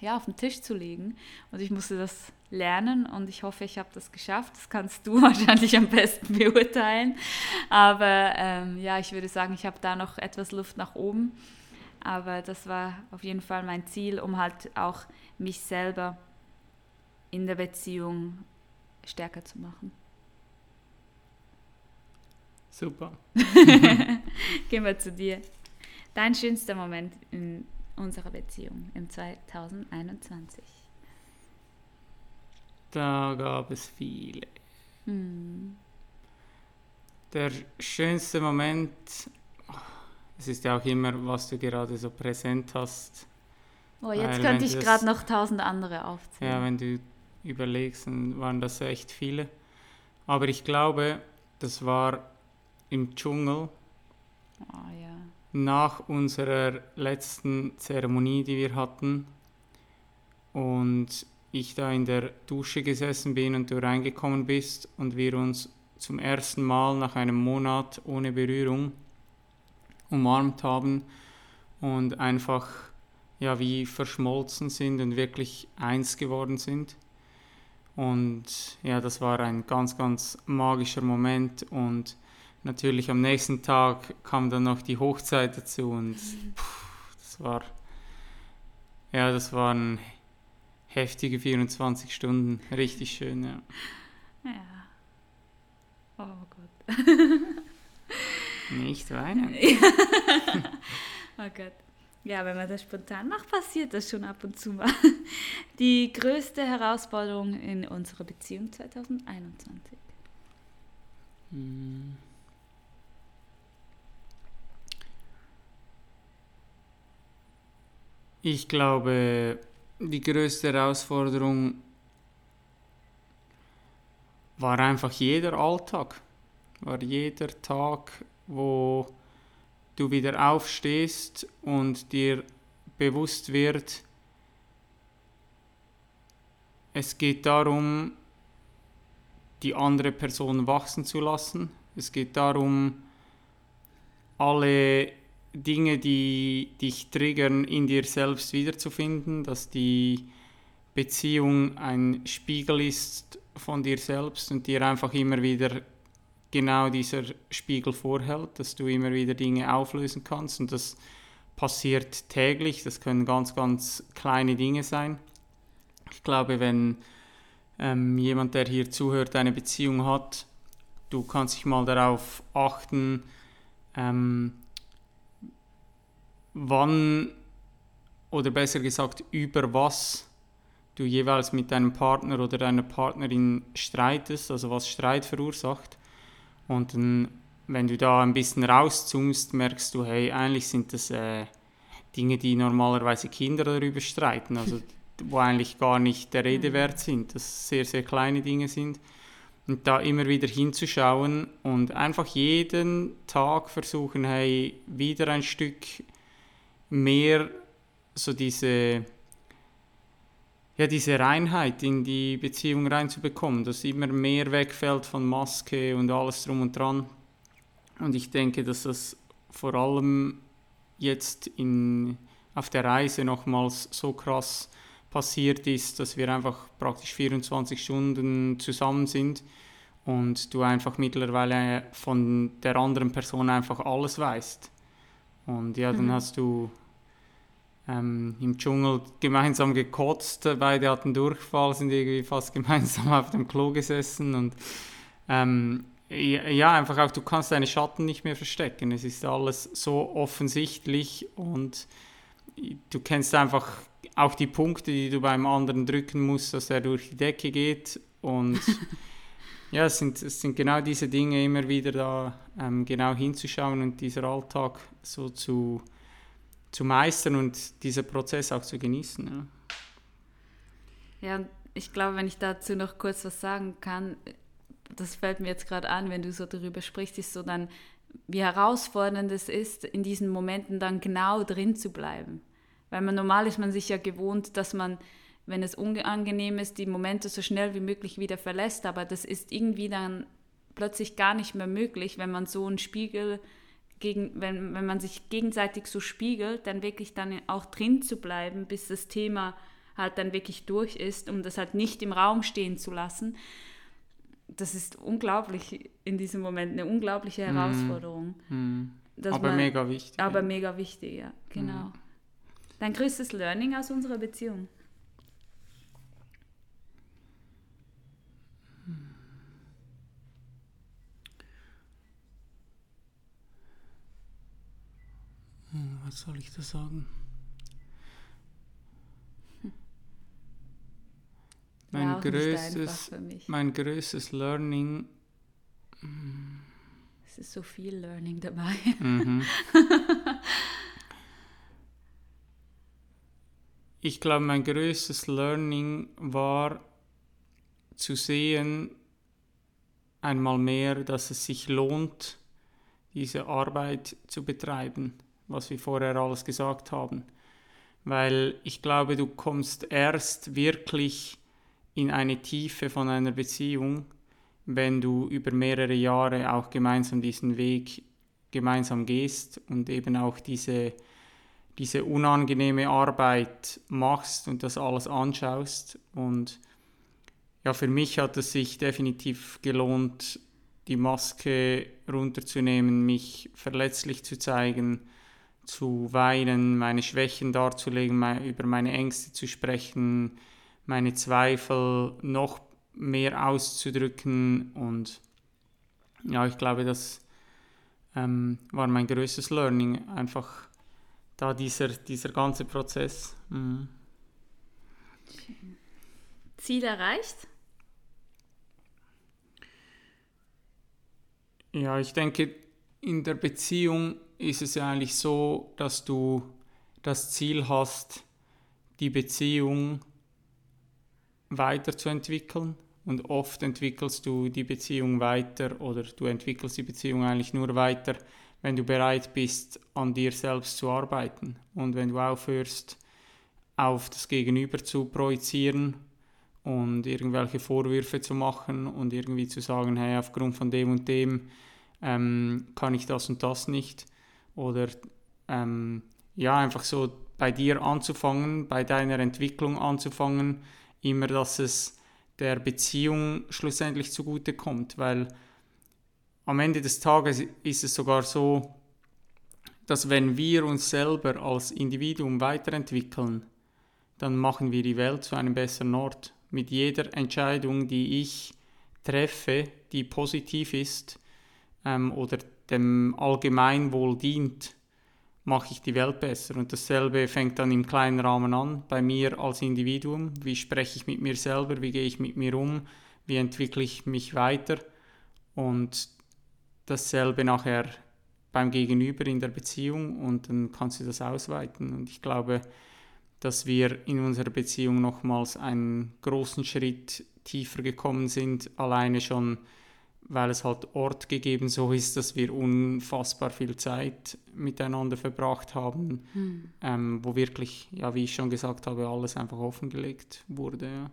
ja, auf den Tisch zu legen. Und ich musste das lernen und ich hoffe, ich habe das geschafft. Das kannst du (laughs) wahrscheinlich am besten beurteilen. Aber ähm, ja, ich würde sagen, ich habe da noch etwas Luft nach oben. Aber das war auf jeden Fall mein Ziel, um halt auch mich selber in der Beziehung stärker zu machen. Super. (laughs) Gehen wir zu dir. Dein schönster Moment in unserer Beziehung im 2021? Da gab es viele. Hm. Der schönste Moment, es ist ja auch immer, was du gerade so präsent hast. Oh, jetzt könnte ich gerade noch tausend andere aufzählen. Ja, wenn du überlegst, dann waren das echt viele. Aber ich glaube, das war im Dschungel. Oh, ja. Nach unserer letzten Zeremonie, die wir hatten, und ich da in der Dusche gesessen bin und du reingekommen bist und wir uns zum ersten Mal nach einem Monat ohne Berührung umarmt haben und einfach ja wie verschmolzen sind und wirklich eins geworden sind. Und ja, das war ein ganz, ganz magischer Moment und natürlich am nächsten Tag kam dann noch die Hochzeit dazu und pff, das war ja, das waren heftige 24 Stunden, richtig schön, ja. Ja. Oh Gott. (laughs) Nicht weinen. (laughs) oh Gott. Ja, wenn man das spontan macht, passiert das schon ab und zu mal. Die größte Herausforderung in unserer Beziehung 2021. Hm. Ich glaube, die größte Herausforderung war einfach jeder Alltag, war jeder Tag, wo du wieder aufstehst und dir bewusst wird, es geht darum, die andere Person wachsen zu lassen. Es geht darum, alle Dinge, die dich triggern, in dir selbst wiederzufinden, dass die Beziehung ein Spiegel ist von dir selbst und dir einfach immer wieder genau dieser Spiegel vorhält, dass du immer wieder Dinge auflösen kannst und das passiert täglich, das können ganz, ganz kleine Dinge sein. Ich glaube, wenn ähm, jemand, der hier zuhört, eine Beziehung hat, du kannst dich mal darauf achten, ähm, wann oder besser gesagt über was du jeweils mit deinem Partner oder deiner Partnerin streitest, also was Streit verursacht. Und dann, wenn du da ein bisschen rauszoomst, merkst du, hey, eigentlich sind das äh, Dinge, die normalerweise Kinder darüber streiten, also (laughs) wo eigentlich gar nicht der Rede mhm. wert sind, dass sehr, sehr kleine Dinge sind. Und da immer wieder hinzuschauen und einfach jeden Tag versuchen, hey, wieder ein Stück mehr so diese ja, diese Reinheit in die Beziehung reinzubekommen, dass immer mehr wegfällt von Maske und alles drum und dran. Und ich denke, dass das vor allem jetzt in, auf der Reise nochmals so krass passiert ist, dass wir einfach praktisch 24 Stunden zusammen sind und du einfach mittlerweile von der anderen Person einfach alles weißt. Und ja, dann mhm. hast du ähm, im Dschungel gemeinsam gekotzt, beide hatten Durchfall, sind irgendwie fast (laughs) gemeinsam auf dem Klo gesessen und ähm, ja, einfach auch, du kannst deine Schatten nicht mehr verstecken. Es ist alles so offensichtlich und du kennst einfach auch die Punkte, die du beim anderen drücken musst, dass er durch die Decke geht und (laughs) ja, es sind, es sind genau diese Dinge immer wieder da ähm, genau hinzuschauen und dieser Alltag so zu zu meistern und diesen Prozess auch zu genießen. Ja, ja ich glaube, wenn ich dazu noch kurz was sagen kann, das fällt mir jetzt gerade an, wenn du so darüber sprichst, ist so dann, wie herausfordernd es ist, in diesen Momenten dann genau drin zu bleiben. Weil man normal ist man sich ja gewohnt, dass man, wenn es unangenehm ist, die Momente so schnell wie möglich wieder verlässt. Aber das ist irgendwie dann plötzlich gar nicht mehr möglich, wenn man so einen Spiegel gegen, wenn, wenn man sich gegenseitig so spiegelt, dann wirklich dann auch drin zu bleiben, bis das Thema halt dann wirklich durch ist, um das halt nicht im Raum stehen zu lassen. Das ist unglaublich in diesem Moment, eine unglaubliche mhm. Herausforderung. Mm. Aber man, mega wichtig. Aber ja. mega wichtig, ja, genau. Mm. Dein größtes Learning aus unserer Beziehung? Was soll ich da sagen? Mein, ja, größtes, mein größtes Learning. Es ist so viel Learning dabei. Mhm. (laughs) ich glaube, mein größtes Learning war zu sehen, einmal mehr, dass es sich lohnt, diese Arbeit zu betreiben was wir vorher alles gesagt haben. Weil ich glaube, du kommst erst wirklich in eine Tiefe von einer Beziehung, wenn du über mehrere Jahre auch gemeinsam diesen Weg gemeinsam gehst und eben auch diese, diese unangenehme Arbeit machst und das alles anschaust. Und ja, für mich hat es sich definitiv gelohnt, die Maske runterzunehmen, mich verletzlich zu zeigen zu weinen, meine Schwächen darzulegen, über meine Ängste zu sprechen, meine Zweifel noch mehr auszudrücken und ja, ich glaube, das ähm, war mein größtes Learning, einfach da dieser, dieser ganze Prozess. Mhm. Ziel erreicht? Ja, ich denke, in der Beziehung ist es ja eigentlich so, dass du das Ziel hast, die Beziehung weiterzuentwickeln. Und oft entwickelst du die Beziehung weiter oder du entwickelst die Beziehung eigentlich nur weiter, wenn du bereit bist, an dir selbst zu arbeiten. Und wenn du aufhörst, auf das Gegenüber zu projizieren und irgendwelche Vorwürfe zu machen und irgendwie zu sagen, hey, aufgrund von dem und dem ähm, kann ich das und das nicht, oder ähm, ja, einfach so bei dir anzufangen, bei deiner Entwicklung anzufangen, immer, dass es der Beziehung schlussendlich zugute kommt, weil am Ende des Tages ist es sogar so, dass wenn wir uns selber als Individuum weiterentwickeln, dann machen wir die Welt zu einem besseren Ort. Mit jeder Entscheidung, die ich treffe, die positiv ist ähm, oder dem Allgemeinwohl dient, mache ich die Welt besser. Und dasselbe fängt dann im kleinen Rahmen an, bei mir als Individuum. Wie spreche ich mit mir selber? Wie gehe ich mit mir um? Wie entwickle ich mich weiter? Und dasselbe nachher beim Gegenüber in der Beziehung und dann kannst du das ausweiten. Und ich glaube, dass wir in unserer Beziehung nochmals einen großen Schritt tiefer gekommen sind, alleine schon, weil es halt Ort gegeben so ist, dass wir unfassbar viel Zeit miteinander verbracht haben, hm. ähm, wo wirklich, ja, wie ich schon gesagt habe, alles einfach offengelegt wurde. Ja.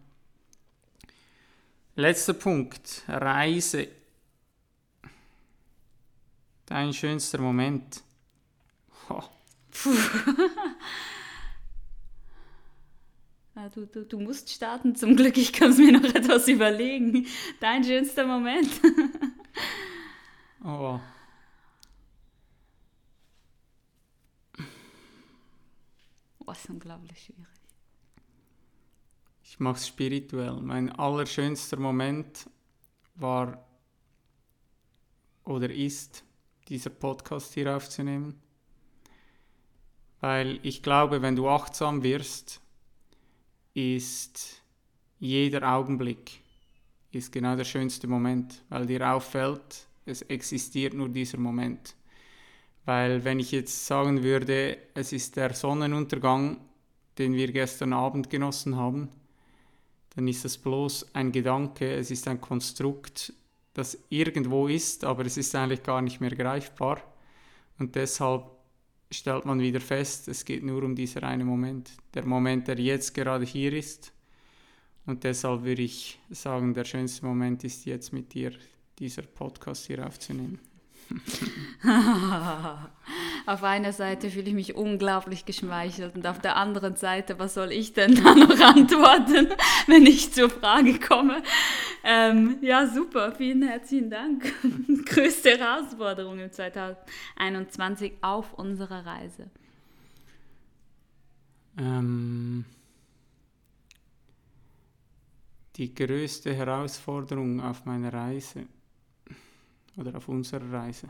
Letzter Punkt, Reise. Dein schönster Moment. Oh. (laughs) Ja, du, du, du musst starten, zum Glück. Ich kann es mir noch (laughs) etwas überlegen. Dein schönster Moment. oh. Oh, ist unglaublich schwierig. Ich mache es spirituell. Mein allerschönster Moment war oder ist, dieser Podcast hier aufzunehmen. Weil ich glaube, wenn du achtsam wirst, ist jeder Augenblick ist genau der schönste Moment, weil dir auffällt, es existiert nur dieser Moment. Weil wenn ich jetzt sagen würde, es ist der Sonnenuntergang, den wir gestern Abend genossen haben, dann ist das bloß ein Gedanke, es ist ein Konstrukt, das irgendwo ist, aber es ist eigentlich gar nicht mehr greifbar. Und deshalb stellt man wieder fest, es geht nur um diesen einen Moment. Der Moment, der jetzt gerade hier ist. Und deshalb würde ich sagen, der schönste Moment ist jetzt mit dir, dieser Podcast hier aufzunehmen. (laughs) auf einer Seite fühle ich mich unglaublich geschmeichelt und auf der anderen Seite, was soll ich denn da noch (laughs) antworten, wenn ich zur Frage komme? Ähm, ja, super, vielen herzlichen Dank. (laughs) Größte Herausforderung im 2021 auf unserer Reise. Ähm, die größte Herausforderung auf meiner Reise oder auf unserer Reise.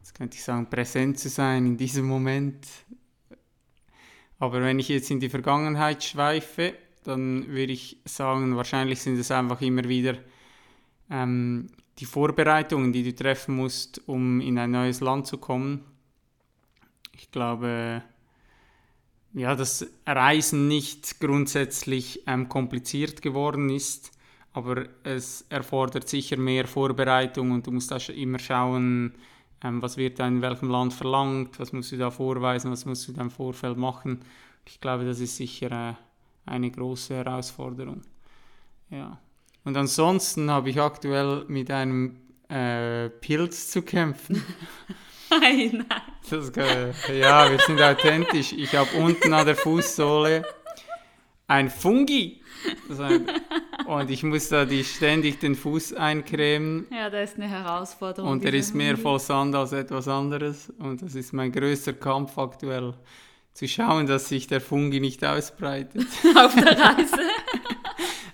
Jetzt könnte ich sagen, präsent zu sein in diesem Moment. Aber wenn ich jetzt in die Vergangenheit schweife, dann würde ich sagen, wahrscheinlich sind es einfach immer wieder ähm, die Vorbereitungen, die du treffen musst, um in ein neues Land zu kommen. Ich glaube, ja, dass Reisen nicht grundsätzlich ähm, kompliziert geworden ist, aber es erfordert sicher mehr Vorbereitung und du musst da immer schauen, ähm, was wird da in welchem Land verlangt, was musst du da vorweisen, was musst du da im Vorfeld machen. Ich glaube, das ist sicher äh, eine große Herausforderung. Ja. Und ansonsten habe ich aktuell mit einem äh, Pilz zu kämpfen. (laughs) Nein, nein. Das, ja, wir sind authentisch. Ich habe unten an der Fußsohle ein Fungi. Und ich muss da die ständig den Fuß eincremen. Ja, das ist eine Herausforderung. Und er ist mehr voll Sand als etwas anderes. Und das ist mein größter Kampf aktuell. Zu schauen, dass sich der Fungi nicht ausbreitet. (laughs) Auf der Reise.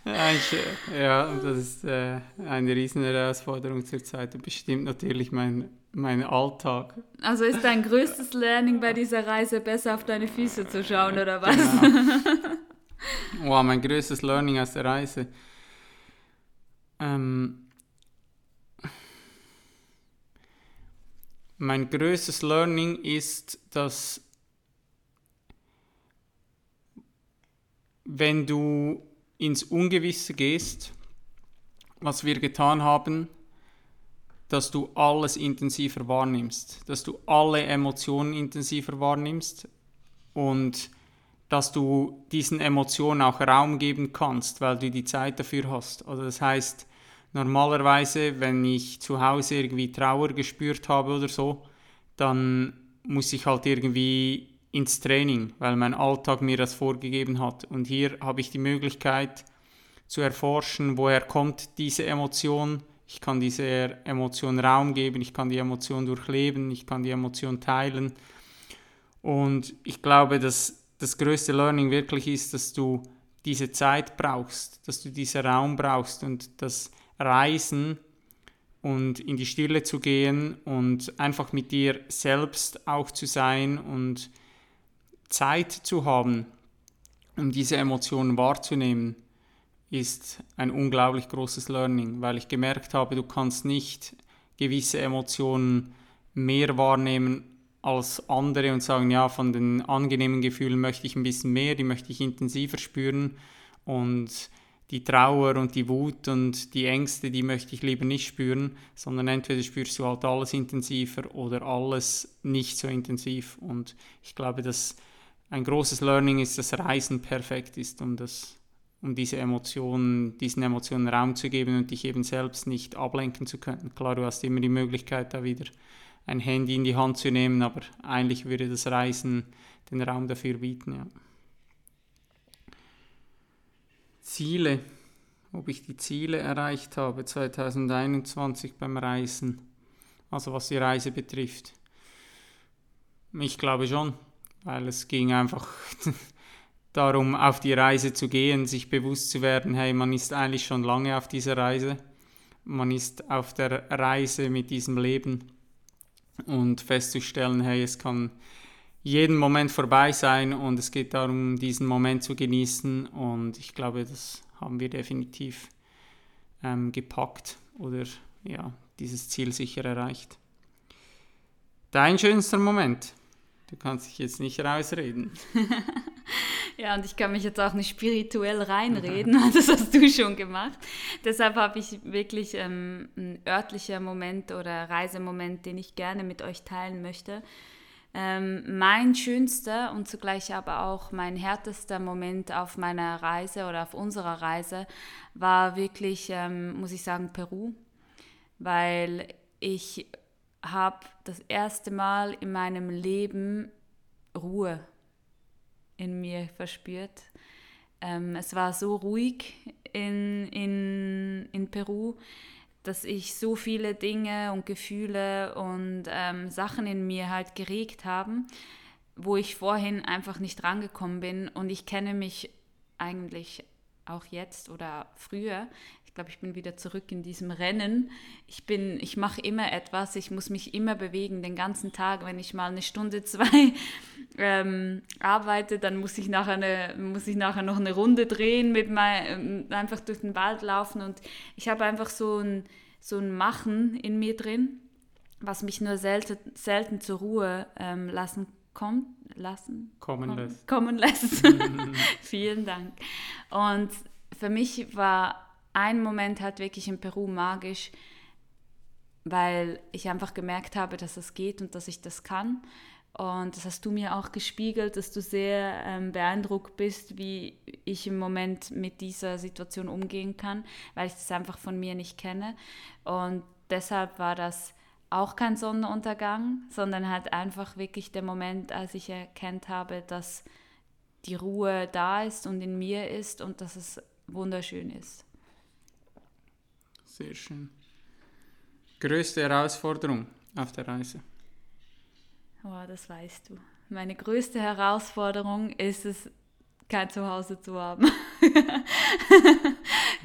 (laughs) ja, das ist äh, eine riesen Herausforderung zurzeit und bestimmt natürlich mein mein Alltag. Also ist dein größtes Learning bei dieser Reise besser auf deine Füße zu schauen oder was? Genau. (laughs) Wow, mein größtes Learning aus der Reise. Ähm, mein größtes Learning ist, dass wenn du ins Ungewisse gehst, was wir getan haben, dass du alles intensiver wahrnimmst, dass du alle Emotionen intensiver wahrnimmst und dass du diesen Emotionen auch Raum geben kannst, weil du die Zeit dafür hast. Also das heißt, normalerweise, wenn ich zu Hause irgendwie Trauer gespürt habe oder so, dann muss ich halt irgendwie ins Training, weil mein Alltag mir das vorgegeben hat. Und hier habe ich die Möglichkeit, zu erforschen, woher kommt diese Emotion. Ich kann dieser Emotion Raum geben, ich kann die Emotion durchleben, ich kann die Emotion teilen. Und ich glaube, dass das größte Learning wirklich ist, dass du diese Zeit brauchst, dass du diesen Raum brauchst und das Reisen und in die Stille zu gehen und einfach mit dir selbst auch zu sein und Zeit zu haben, um diese Emotionen wahrzunehmen, ist ein unglaublich großes Learning, weil ich gemerkt habe, du kannst nicht gewisse Emotionen mehr wahrnehmen als andere und sagen, ja, von den angenehmen Gefühlen möchte ich ein bisschen mehr, die möchte ich intensiver spüren und die Trauer und die Wut und die Ängste, die möchte ich lieber nicht spüren, sondern entweder spürst du halt alles intensiver oder alles nicht so intensiv. Und ich glaube, dass ein großes Learning ist, dass Reisen perfekt ist, um, das, um diese Emotionen, diesen Emotionen Raum zu geben und dich eben selbst nicht ablenken zu können. Klar, du hast immer die Möglichkeit, da wieder ein Handy in die Hand zu nehmen, aber eigentlich würde das Reisen den Raum dafür bieten. Ja. Ziele, ob ich die Ziele erreicht habe 2021 beim Reisen, also was die Reise betrifft. Ich glaube schon, weil es ging einfach (laughs) darum, auf die Reise zu gehen, sich bewusst zu werden, hey, man ist eigentlich schon lange auf dieser Reise, man ist auf der Reise mit diesem Leben und festzustellen, hey, es kann jeden Moment vorbei sein und es geht darum, diesen Moment zu genießen und ich glaube, das haben wir definitiv ähm, gepackt oder ja, dieses Ziel sicher erreicht. Dein schönster Moment? Du kannst dich jetzt nicht rausreden. (laughs) ja, und ich kann mich jetzt auch nicht spirituell reinreden, (laughs) das hast du schon gemacht. Deshalb habe ich wirklich ähm, einen örtlicher Moment oder Reisemoment, den ich gerne mit euch teilen möchte. Ähm, mein schönster und zugleich aber auch mein härtester Moment auf meiner Reise oder auf unserer Reise war wirklich, ähm, muss ich sagen, Peru, weil ich habe das erste Mal in meinem Leben Ruhe in mir verspürt. Ähm, es war so ruhig in, in, in Peru dass ich so viele Dinge und Gefühle und ähm, Sachen in mir halt geregt haben, wo ich vorhin einfach nicht rangekommen bin. Und ich kenne mich eigentlich auch jetzt oder früher. Ich glaube, ich bin wieder zurück in diesem Rennen. Ich bin, ich mache immer etwas, ich muss mich immer bewegen, den ganzen Tag. Wenn ich mal eine Stunde, zwei (laughs) ähm, arbeite, dann muss ich, nachher eine, muss ich nachher noch eine Runde drehen, mit mein, einfach durch den Wald laufen. Und ich habe einfach so ein, so ein Machen in mir drin, was mich nur selten, selten zur Ruhe ähm, lassen kommt, lassen kommen lässt. Kommen lässt. (laughs) Vielen Dank. Und für mich war ein Moment halt wirklich in Peru magisch, weil ich einfach gemerkt habe, dass es geht und dass ich das kann. Und das hast du mir auch gespiegelt, dass du sehr ähm, beeindruckt bist, wie ich im Moment mit dieser Situation umgehen kann, weil ich das einfach von mir nicht kenne. Und deshalb war das auch kein Sonnenuntergang, sondern halt einfach wirklich der Moment, als ich erkannt habe, dass die Ruhe da ist und in mir ist und dass es wunderschön ist. Sehr schön. Größte Herausforderung auf der Reise? Oh, das weißt du. Meine größte Herausforderung ist es, kein Zuhause zu haben. (laughs)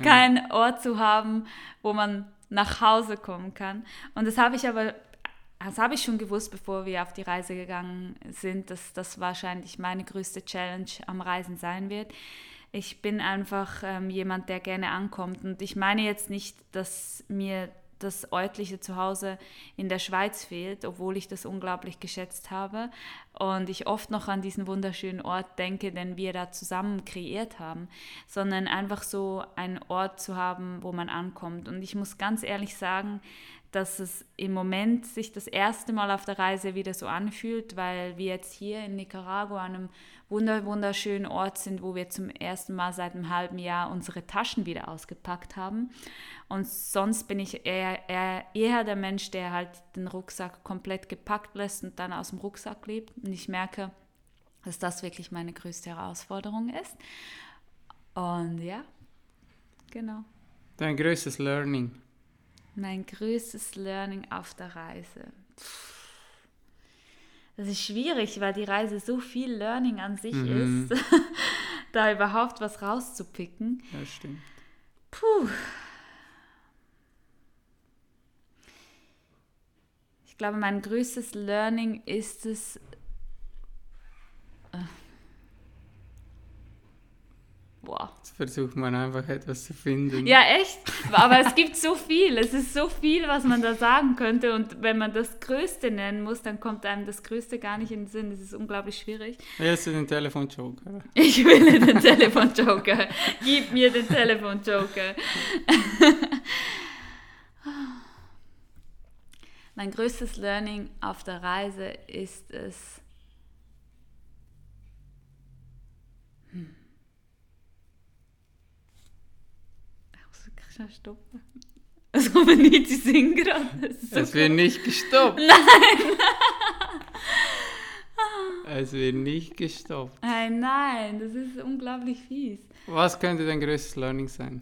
kein Ort zu haben, wo man nach Hause kommen kann. Und das habe ich aber, das habe ich schon gewusst, bevor wir auf die Reise gegangen sind, dass das wahrscheinlich meine größte Challenge am Reisen sein wird. Ich bin einfach ähm, jemand, der gerne ankommt. Und ich meine jetzt nicht, dass mir das örtliche Zuhause in der Schweiz fehlt, obwohl ich das unglaublich geschätzt habe und ich oft noch an diesen wunderschönen Ort denke, den wir da zusammen kreiert haben, sondern einfach so einen Ort zu haben, wo man ankommt. Und ich muss ganz ehrlich sagen, dass es im Moment sich das erste Mal auf der Reise wieder so anfühlt, weil wir jetzt hier in Nicaragua an einem wunderschönen Ort sind, wo wir zum ersten Mal seit einem halben Jahr unsere Taschen wieder ausgepackt haben. Und sonst bin ich eher, eher, eher der Mensch, der halt den Rucksack komplett gepackt lässt und dann aus dem Rucksack lebt. Und ich merke, dass das wirklich meine größte Herausforderung ist. Und ja. genau. Dein größtes Learning. Mein größtes Learning auf der Reise. Das ist schwierig, weil die Reise so viel Learning an sich Mhm. ist, (laughs) da überhaupt was rauszupicken. Ja, stimmt. Puh. Ich glaube, mein größtes Learning ist es. Boah. Jetzt versucht man einfach etwas zu finden. Ja, echt. Aber es gibt so viel. Es ist so viel, was man da sagen könnte. Und wenn man das Größte nennen muss, dann kommt einem das Größte gar nicht in den Sinn. Das ist unglaublich schwierig. Willst du den Telefonjoker? Ich will den Telefonjoker. Gib mir den Telefonjoker. (laughs) mein größtes Learning auf der Reise ist es. Hm. Ich muss schnell stoppen. (laughs) Es kommen nicht die singen gerade. So (laughs) (laughs) Es wird nicht gestoppt. Nein! Es wird nicht gestoppt. Nein, nein, das ist unglaublich fies. Was könnte dein größtes Learning sein?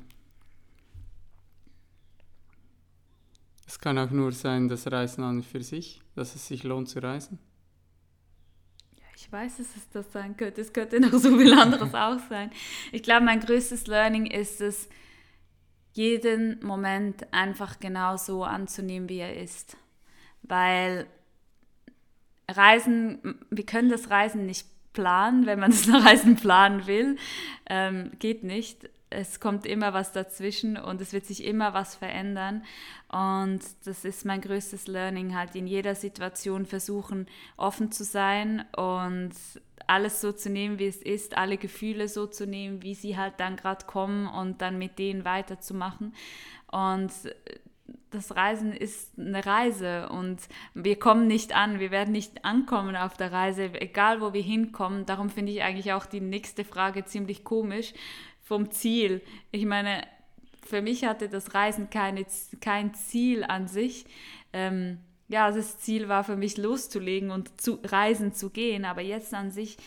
Es kann auch nur sein, das Reisen an für sich, dass es sich lohnt zu reisen. Ich weiß, dass es das sein könnte. Es könnte noch so viel anderes auch sein. Ich glaube, mein größtes Learning ist es, jeden Moment einfach genau so anzunehmen, wie er ist. Weil Reisen, wir können das Reisen nicht planen, wenn man das (laughs) Reisen planen will. Ähm, geht nicht. Es kommt immer was dazwischen und es wird sich immer was verändern. Und das ist mein größtes Learning, halt in jeder Situation versuchen, offen zu sein und alles so zu nehmen, wie es ist, alle Gefühle so zu nehmen, wie sie halt dann gerade kommen und dann mit denen weiterzumachen. Und das Reisen ist eine Reise und wir kommen nicht an, wir werden nicht ankommen auf der Reise, egal wo wir hinkommen. Darum finde ich eigentlich auch die nächste Frage ziemlich komisch vom Ziel. Ich meine, für mich hatte das Reisen keine, kein Ziel an sich. Ähm, ja, das Ziel war für mich loszulegen und zu reisen zu gehen, aber jetzt an sich,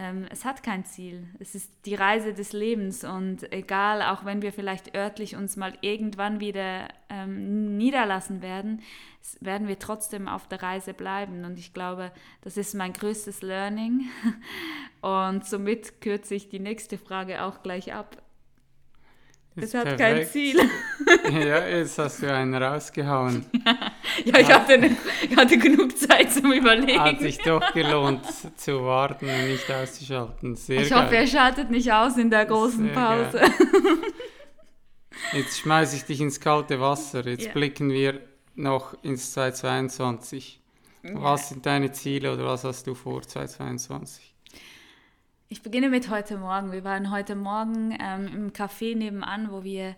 ähm, es hat kein Ziel. Es ist die Reise des Lebens und egal, auch wenn wir vielleicht örtlich uns mal irgendwann wieder ähm, niederlassen werden, werden wir trotzdem auf der Reise bleiben und ich glaube, das ist mein größtes Learning (laughs) und somit kürze ich die nächste Frage auch gleich ab. Es Ist hat kein perfekt. Ziel. (laughs) ja, jetzt hast du einen rausgehauen. (laughs) Ja, ich hatte, ne, ich hatte genug Zeit zum Überlegen. Hat sich doch gelohnt zu warten und nicht auszuschalten. Sehr ich geil. hoffe, er schaltet nicht aus in der großen Sehr Pause. (laughs) Jetzt schmeiße ich dich ins kalte Wasser. Jetzt Ja. blicken wir noch ins 2022. Was sind deine Ziele oder was hast du vor 2022? Ich beginne mit heute Morgen. Wir waren heute Morgen ähm, im Café nebenan, wo wir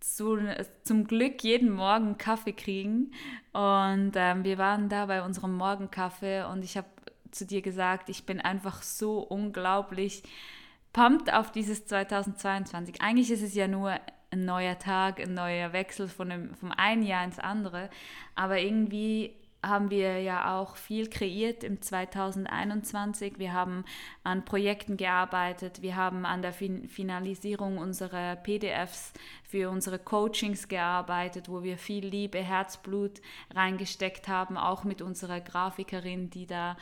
zu, zum Glück jeden Morgen Kaffee kriegen. Und ähm, wir waren da bei unserem Morgenkaffee und ich habe zu dir gesagt, ich bin einfach so unglaublich pumped auf dieses 2022. Eigentlich ist es ja nur ein neuer Tag, ein neuer Wechsel von dem, vom einen Jahr ins andere. Aber irgendwie haben wir ja auch viel kreiert im 2021. Wir haben an Projekten gearbeitet, wir haben an der fin Finalisierung unserer PDFs für unsere Coachings gearbeitet, wo wir viel Liebe, Herzblut reingesteckt haben, auch mit unserer Grafikerin, die da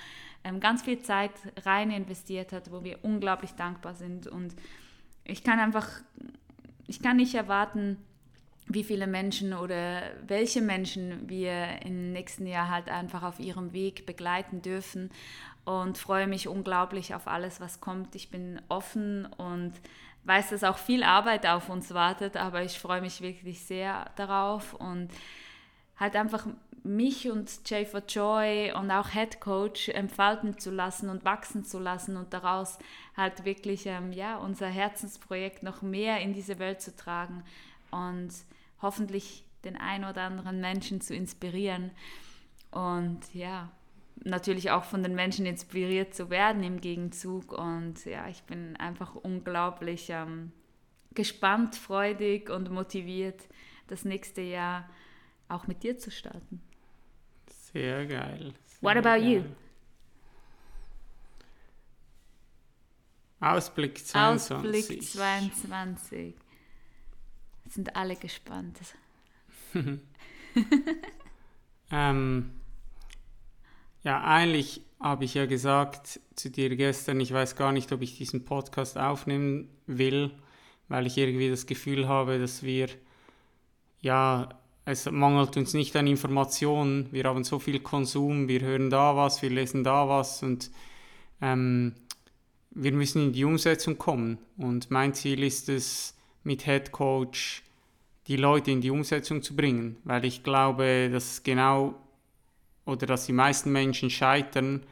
ähm, ganz viel Zeit rein investiert hat, wo wir unglaublich dankbar sind. Und ich kann einfach, ich kann nicht erwarten, wie viele Menschen oder welche Menschen wir im nächsten Jahr halt einfach auf ihrem Weg begleiten dürfen und freue mich unglaublich auf alles, was kommt. Ich bin offen und weiß, dass auch viel Arbeit auf uns wartet, aber ich freue mich wirklich sehr darauf und halt einfach mich und Jay for Joy und auch Head Coach entfalten zu lassen und wachsen zu lassen und daraus halt wirklich ähm, ja, unser Herzensprojekt noch mehr in diese Welt zu tragen und hoffentlich den ein oder anderen Menschen zu inspirieren und ja, natürlich auch von den Menschen inspiriert zu werden im Gegenzug und ja, ich bin einfach unglaublich ähm, gespannt, freudig und motiviert, das nächste Jahr auch mit dir zu starten. Sehr geil. Sehr What about you? Ausblick 22. Ausblick 22. Sind alle gespannt. (laughs) ähm, ja, eigentlich habe ich ja gesagt zu dir gestern, ich weiß gar nicht, ob ich diesen Podcast aufnehmen will, weil ich irgendwie das Gefühl habe, dass wir, ja, es mangelt uns nicht an Informationen, wir haben so viel Konsum, wir hören da was, wir lesen da was und ähm, wir müssen in die Umsetzung kommen. Und mein Ziel ist es, mit Head Coach die Leute in die Umsetzung zu bringen, weil ich glaube, dass genau oder dass die meisten Menschen scheitern,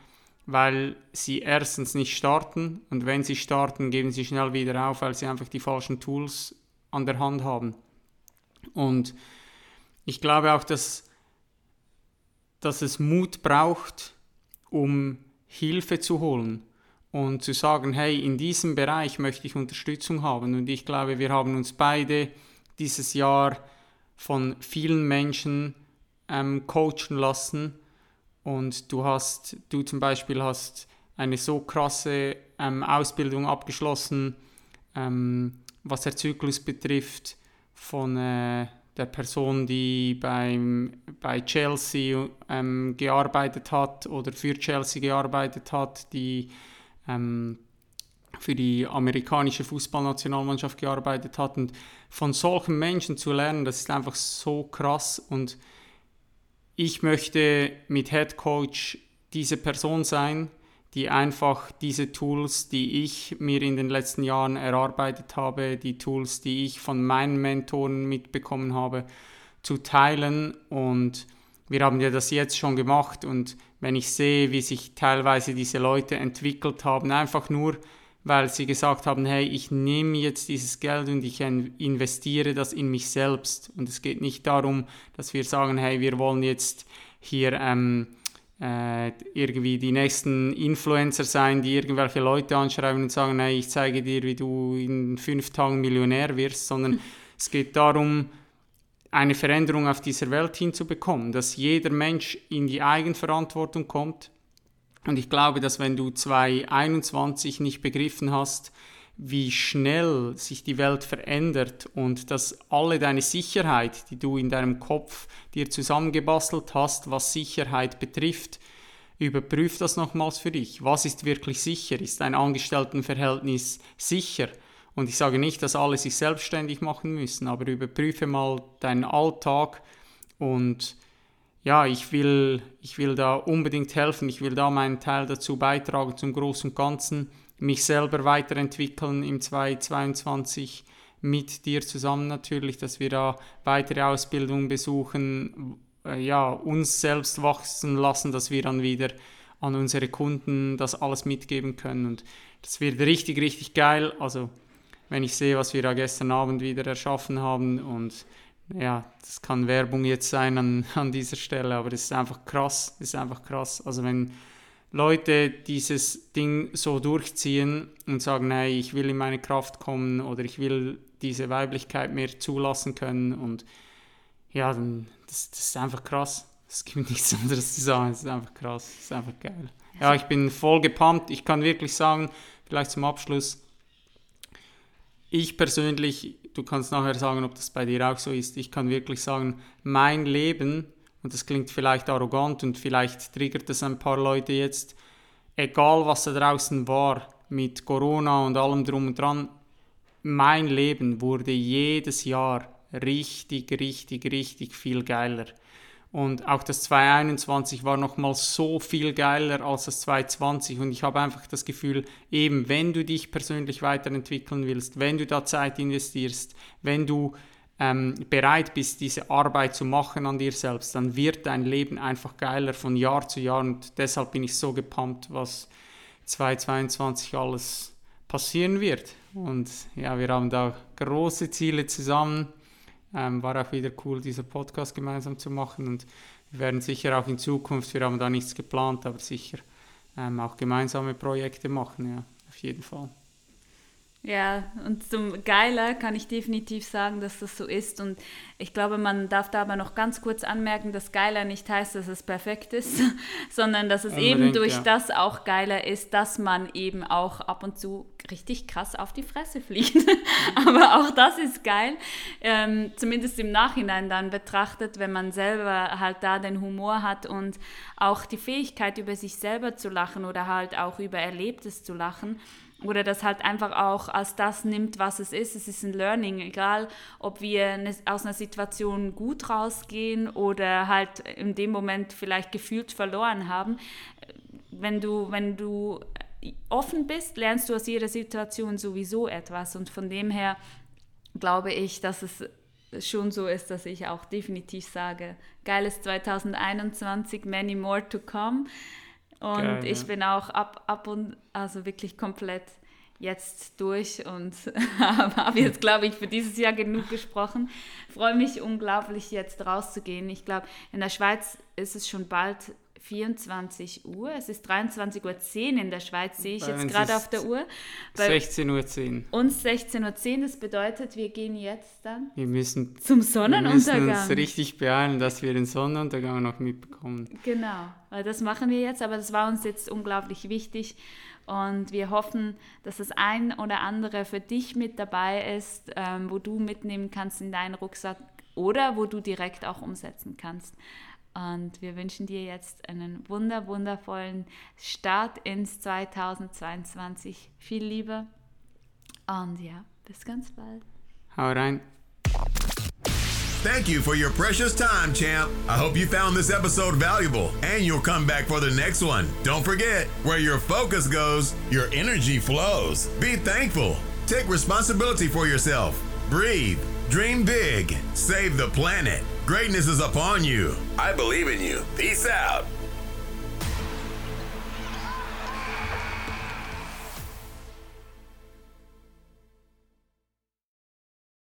weil sie erstens nicht starten und wenn sie starten, geben sie schnell wieder auf, weil sie einfach die falschen Tools an der Hand haben. Und ich glaube auch, dass, dass es Mut braucht, um Hilfe zu holen und zu sagen, hey, in diesem Bereich möchte ich Unterstützung haben. Und ich glaube, wir haben uns beide dieses Jahr von vielen Menschen ähm, coachen lassen. Und du hast, du zum Beispiel hast eine so krasse ähm, Ausbildung abgeschlossen, ähm, was der Zyklus betrifft, von äh, der Person, die beim, bei Chelsea ähm, gearbeitet hat oder für Chelsea gearbeitet hat, die ähm, für die amerikanische Fußballnationalmannschaft gearbeitet hat. Und von solchen Menschen zu lernen, das ist einfach so krass. Und ich möchte mit Head Coach diese Person sein, die einfach diese Tools, die ich mir in den letzten Jahren erarbeitet habe, die Tools, die ich von meinen Mentoren mitbekommen habe, zu teilen. Und wir haben ja das jetzt schon gemacht und wenn ich sehe, wie sich teilweise diese Leute entwickelt haben, einfach nur, weil sie gesagt haben, hey, ich nehme jetzt dieses Geld und ich investiere das in mich selbst. Und es geht nicht darum, dass wir sagen, hey, wir wollen jetzt hier ähm, äh, irgendwie die nächsten Influencer sein, die irgendwelche Leute anschreiben und sagen, hey, ich zeige dir, wie du in fünf Tagen Millionär wirst, sondern (laughs) es geht darum, eine Veränderung auf dieser Welt hinzubekommen, dass jeder Mensch in die Eigenverantwortung kommt. Und ich glaube, dass wenn du 2021 nicht begriffen hast, wie schnell sich die Welt verändert und dass alle deine Sicherheit, die du in deinem Kopf dir zusammengebastelt hast, was Sicherheit betrifft, überprüf das nochmals für dich. Was ist wirklich sicher? Ist ein Angestelltenverhältnis sicher? Und ich sage nicht, dass alle sich selbstständig machen müssen, aber überprüfe mal deinen Alltag und ja, ich will, ich will da unbedingt helfen, ich will da meinen Teil dazu beitragen zum großen und Ganzen, mich selber weiterentwickeln im 2022 mit dir zusammen natürlich, dass wir da weitere Ausbildungen besuchen, äh, ja, uns selbst wachsen lassen, dass wir dann wieder an unsere Kunden das alles mitgeben können. Und das wird richtig, richtig geil, also wenn ich sehe, was wir da gestern Abend wieder erschaffen haben. Und ja, das kann Werbung jetzt sein an, (laughs) an dieser Stelle, aber das ist einfach krass. Das ist einfach krass. Also wenn Leute dieses Ding so durchziehen und sagen, hey, ich will in meine Kraft kommen oder ich will diese Weiblichkeit mehr zulassen können und ja, dann das, das ist einfach krass. Es gibt (laughs) nichts anderes zu sagen. Es ist einfach krass. Es ist einfach geil. Ja, ich bin voll gepumpt. Ich kann wirklich sagen, vielleicht zum Abschluss, ich persönlich, du kannst nachher sagen, ob das bei dir auch so ist, ich kann wirklich sagen, mein Leben, und das klingt vielleicht arrogant und vielleicht triggert das ein paar Leute jetzt, egal was da draußen war, mit Corona und allem drum und dran, mein Leben wurde jedes Jahr richtig, richtig, richtig viel geiler. Und auch das 2021 war nochmal so viel geiler als das 2020. Und ich habe einfach das Gefühl, eben wenn du dich persönlich weiterentwickeln willst, wenn du da Zeit investierst, wenn du ähm, bereit bist, diese Arbeit zu machen an dir selbst, dann wird dein Leben einfach geiler von Jahr zu Jahr. Und deshalb bin ich so gepumpt, was 2022 alles passieren wird. Und ja, wir haben da große Ziele zusammen ähm, war auch wieder cool, diesen Podcast gemeinsam zu machen und wir werden sicher auch in Zukunft, wir haben da nichts geplant, aber sicher ähm, auch gemeinsame Projekte machen, ja, auf jeden Fall. Ja, und zum Geiler kann ich definitiv sagen, dass das so ist. Und ich glaube, man darf da aber noch ganz kurz anmerken, dass Geiler nicht heißt, dass es perfekt ist, (laughs) sondern dass es Unbedingt, eben durch ja. das auch geiler ist, dass man eben auch ab und zu richtig krass auf die Fresse fliegt. (laughs) aber auch das ist geil, ähm, zumindest im Nachhinein dann betrachtet, wenn man selber halt da den Humor hat und auch die Fähigkeit, über sich selber zu lachen oder halt auch über Erlebtes zu lachen oder das halt einfach auch als das nimmt, was es ist. Es ist ein Learning, egal ob wir eine, aus einer Situation gut rausgehen oder halt in dem Moment vielleicht gefühlt verloren haben. Wenn du, wenn du offen bist, lernst du aus jeder Situation sowieso etwas und von dem her glaube ich, dass es schon so ist, dass ich auch definitiv sage, geiles 2021, many more to come. Und Geil, ich ja. bin auch ab, ab und also wirklich komplett jetzt durch und (laughs) habe jetzt, glaube ich, für dieses Jahr genug gesprochen. Freue mich unglaublich, jetzt rauszugehen. Ich glaube, in der Schweiz ist es schon bald 24 Uhr. Es ist 23.10 Uhr in der Schweiz, sehe ich Bei jetzt gerade auf der Uhr. Bei 16.10 Uhr. uns 16.10 Uhr, das bedeutet, wir gehen jetzt dann Wir müssen, zum wir müssen Sonnenuntergang. uns richtig beeilen, dass wir den Sonnenuntergang noch mitbekommen. Genau, das machen wir jetzt, aber das war uns jetzt unglaublich wichtig und wir hoffen, dass das ein oder andere für dich mit dabei ist, ähm, wo du mitnehmen kannst in deinen Rucksack oder wo du direkt auch umsetzen kannst. Und wir wünschen dir jetzt einen wunder, wundervollen Start ins 2022. Viel Liebe und ja, bis ganz bald. Hau rein. Thank you for your precious time, champ. I hope you found this episode valuable and you'll come back for the next one. Don't forget, where your focus goes, your energy flows. Be thankful. Take responsibility for yourself. Breathe. Dream big. Save the planet. Greatness is upon you. I believe in you. Peace out.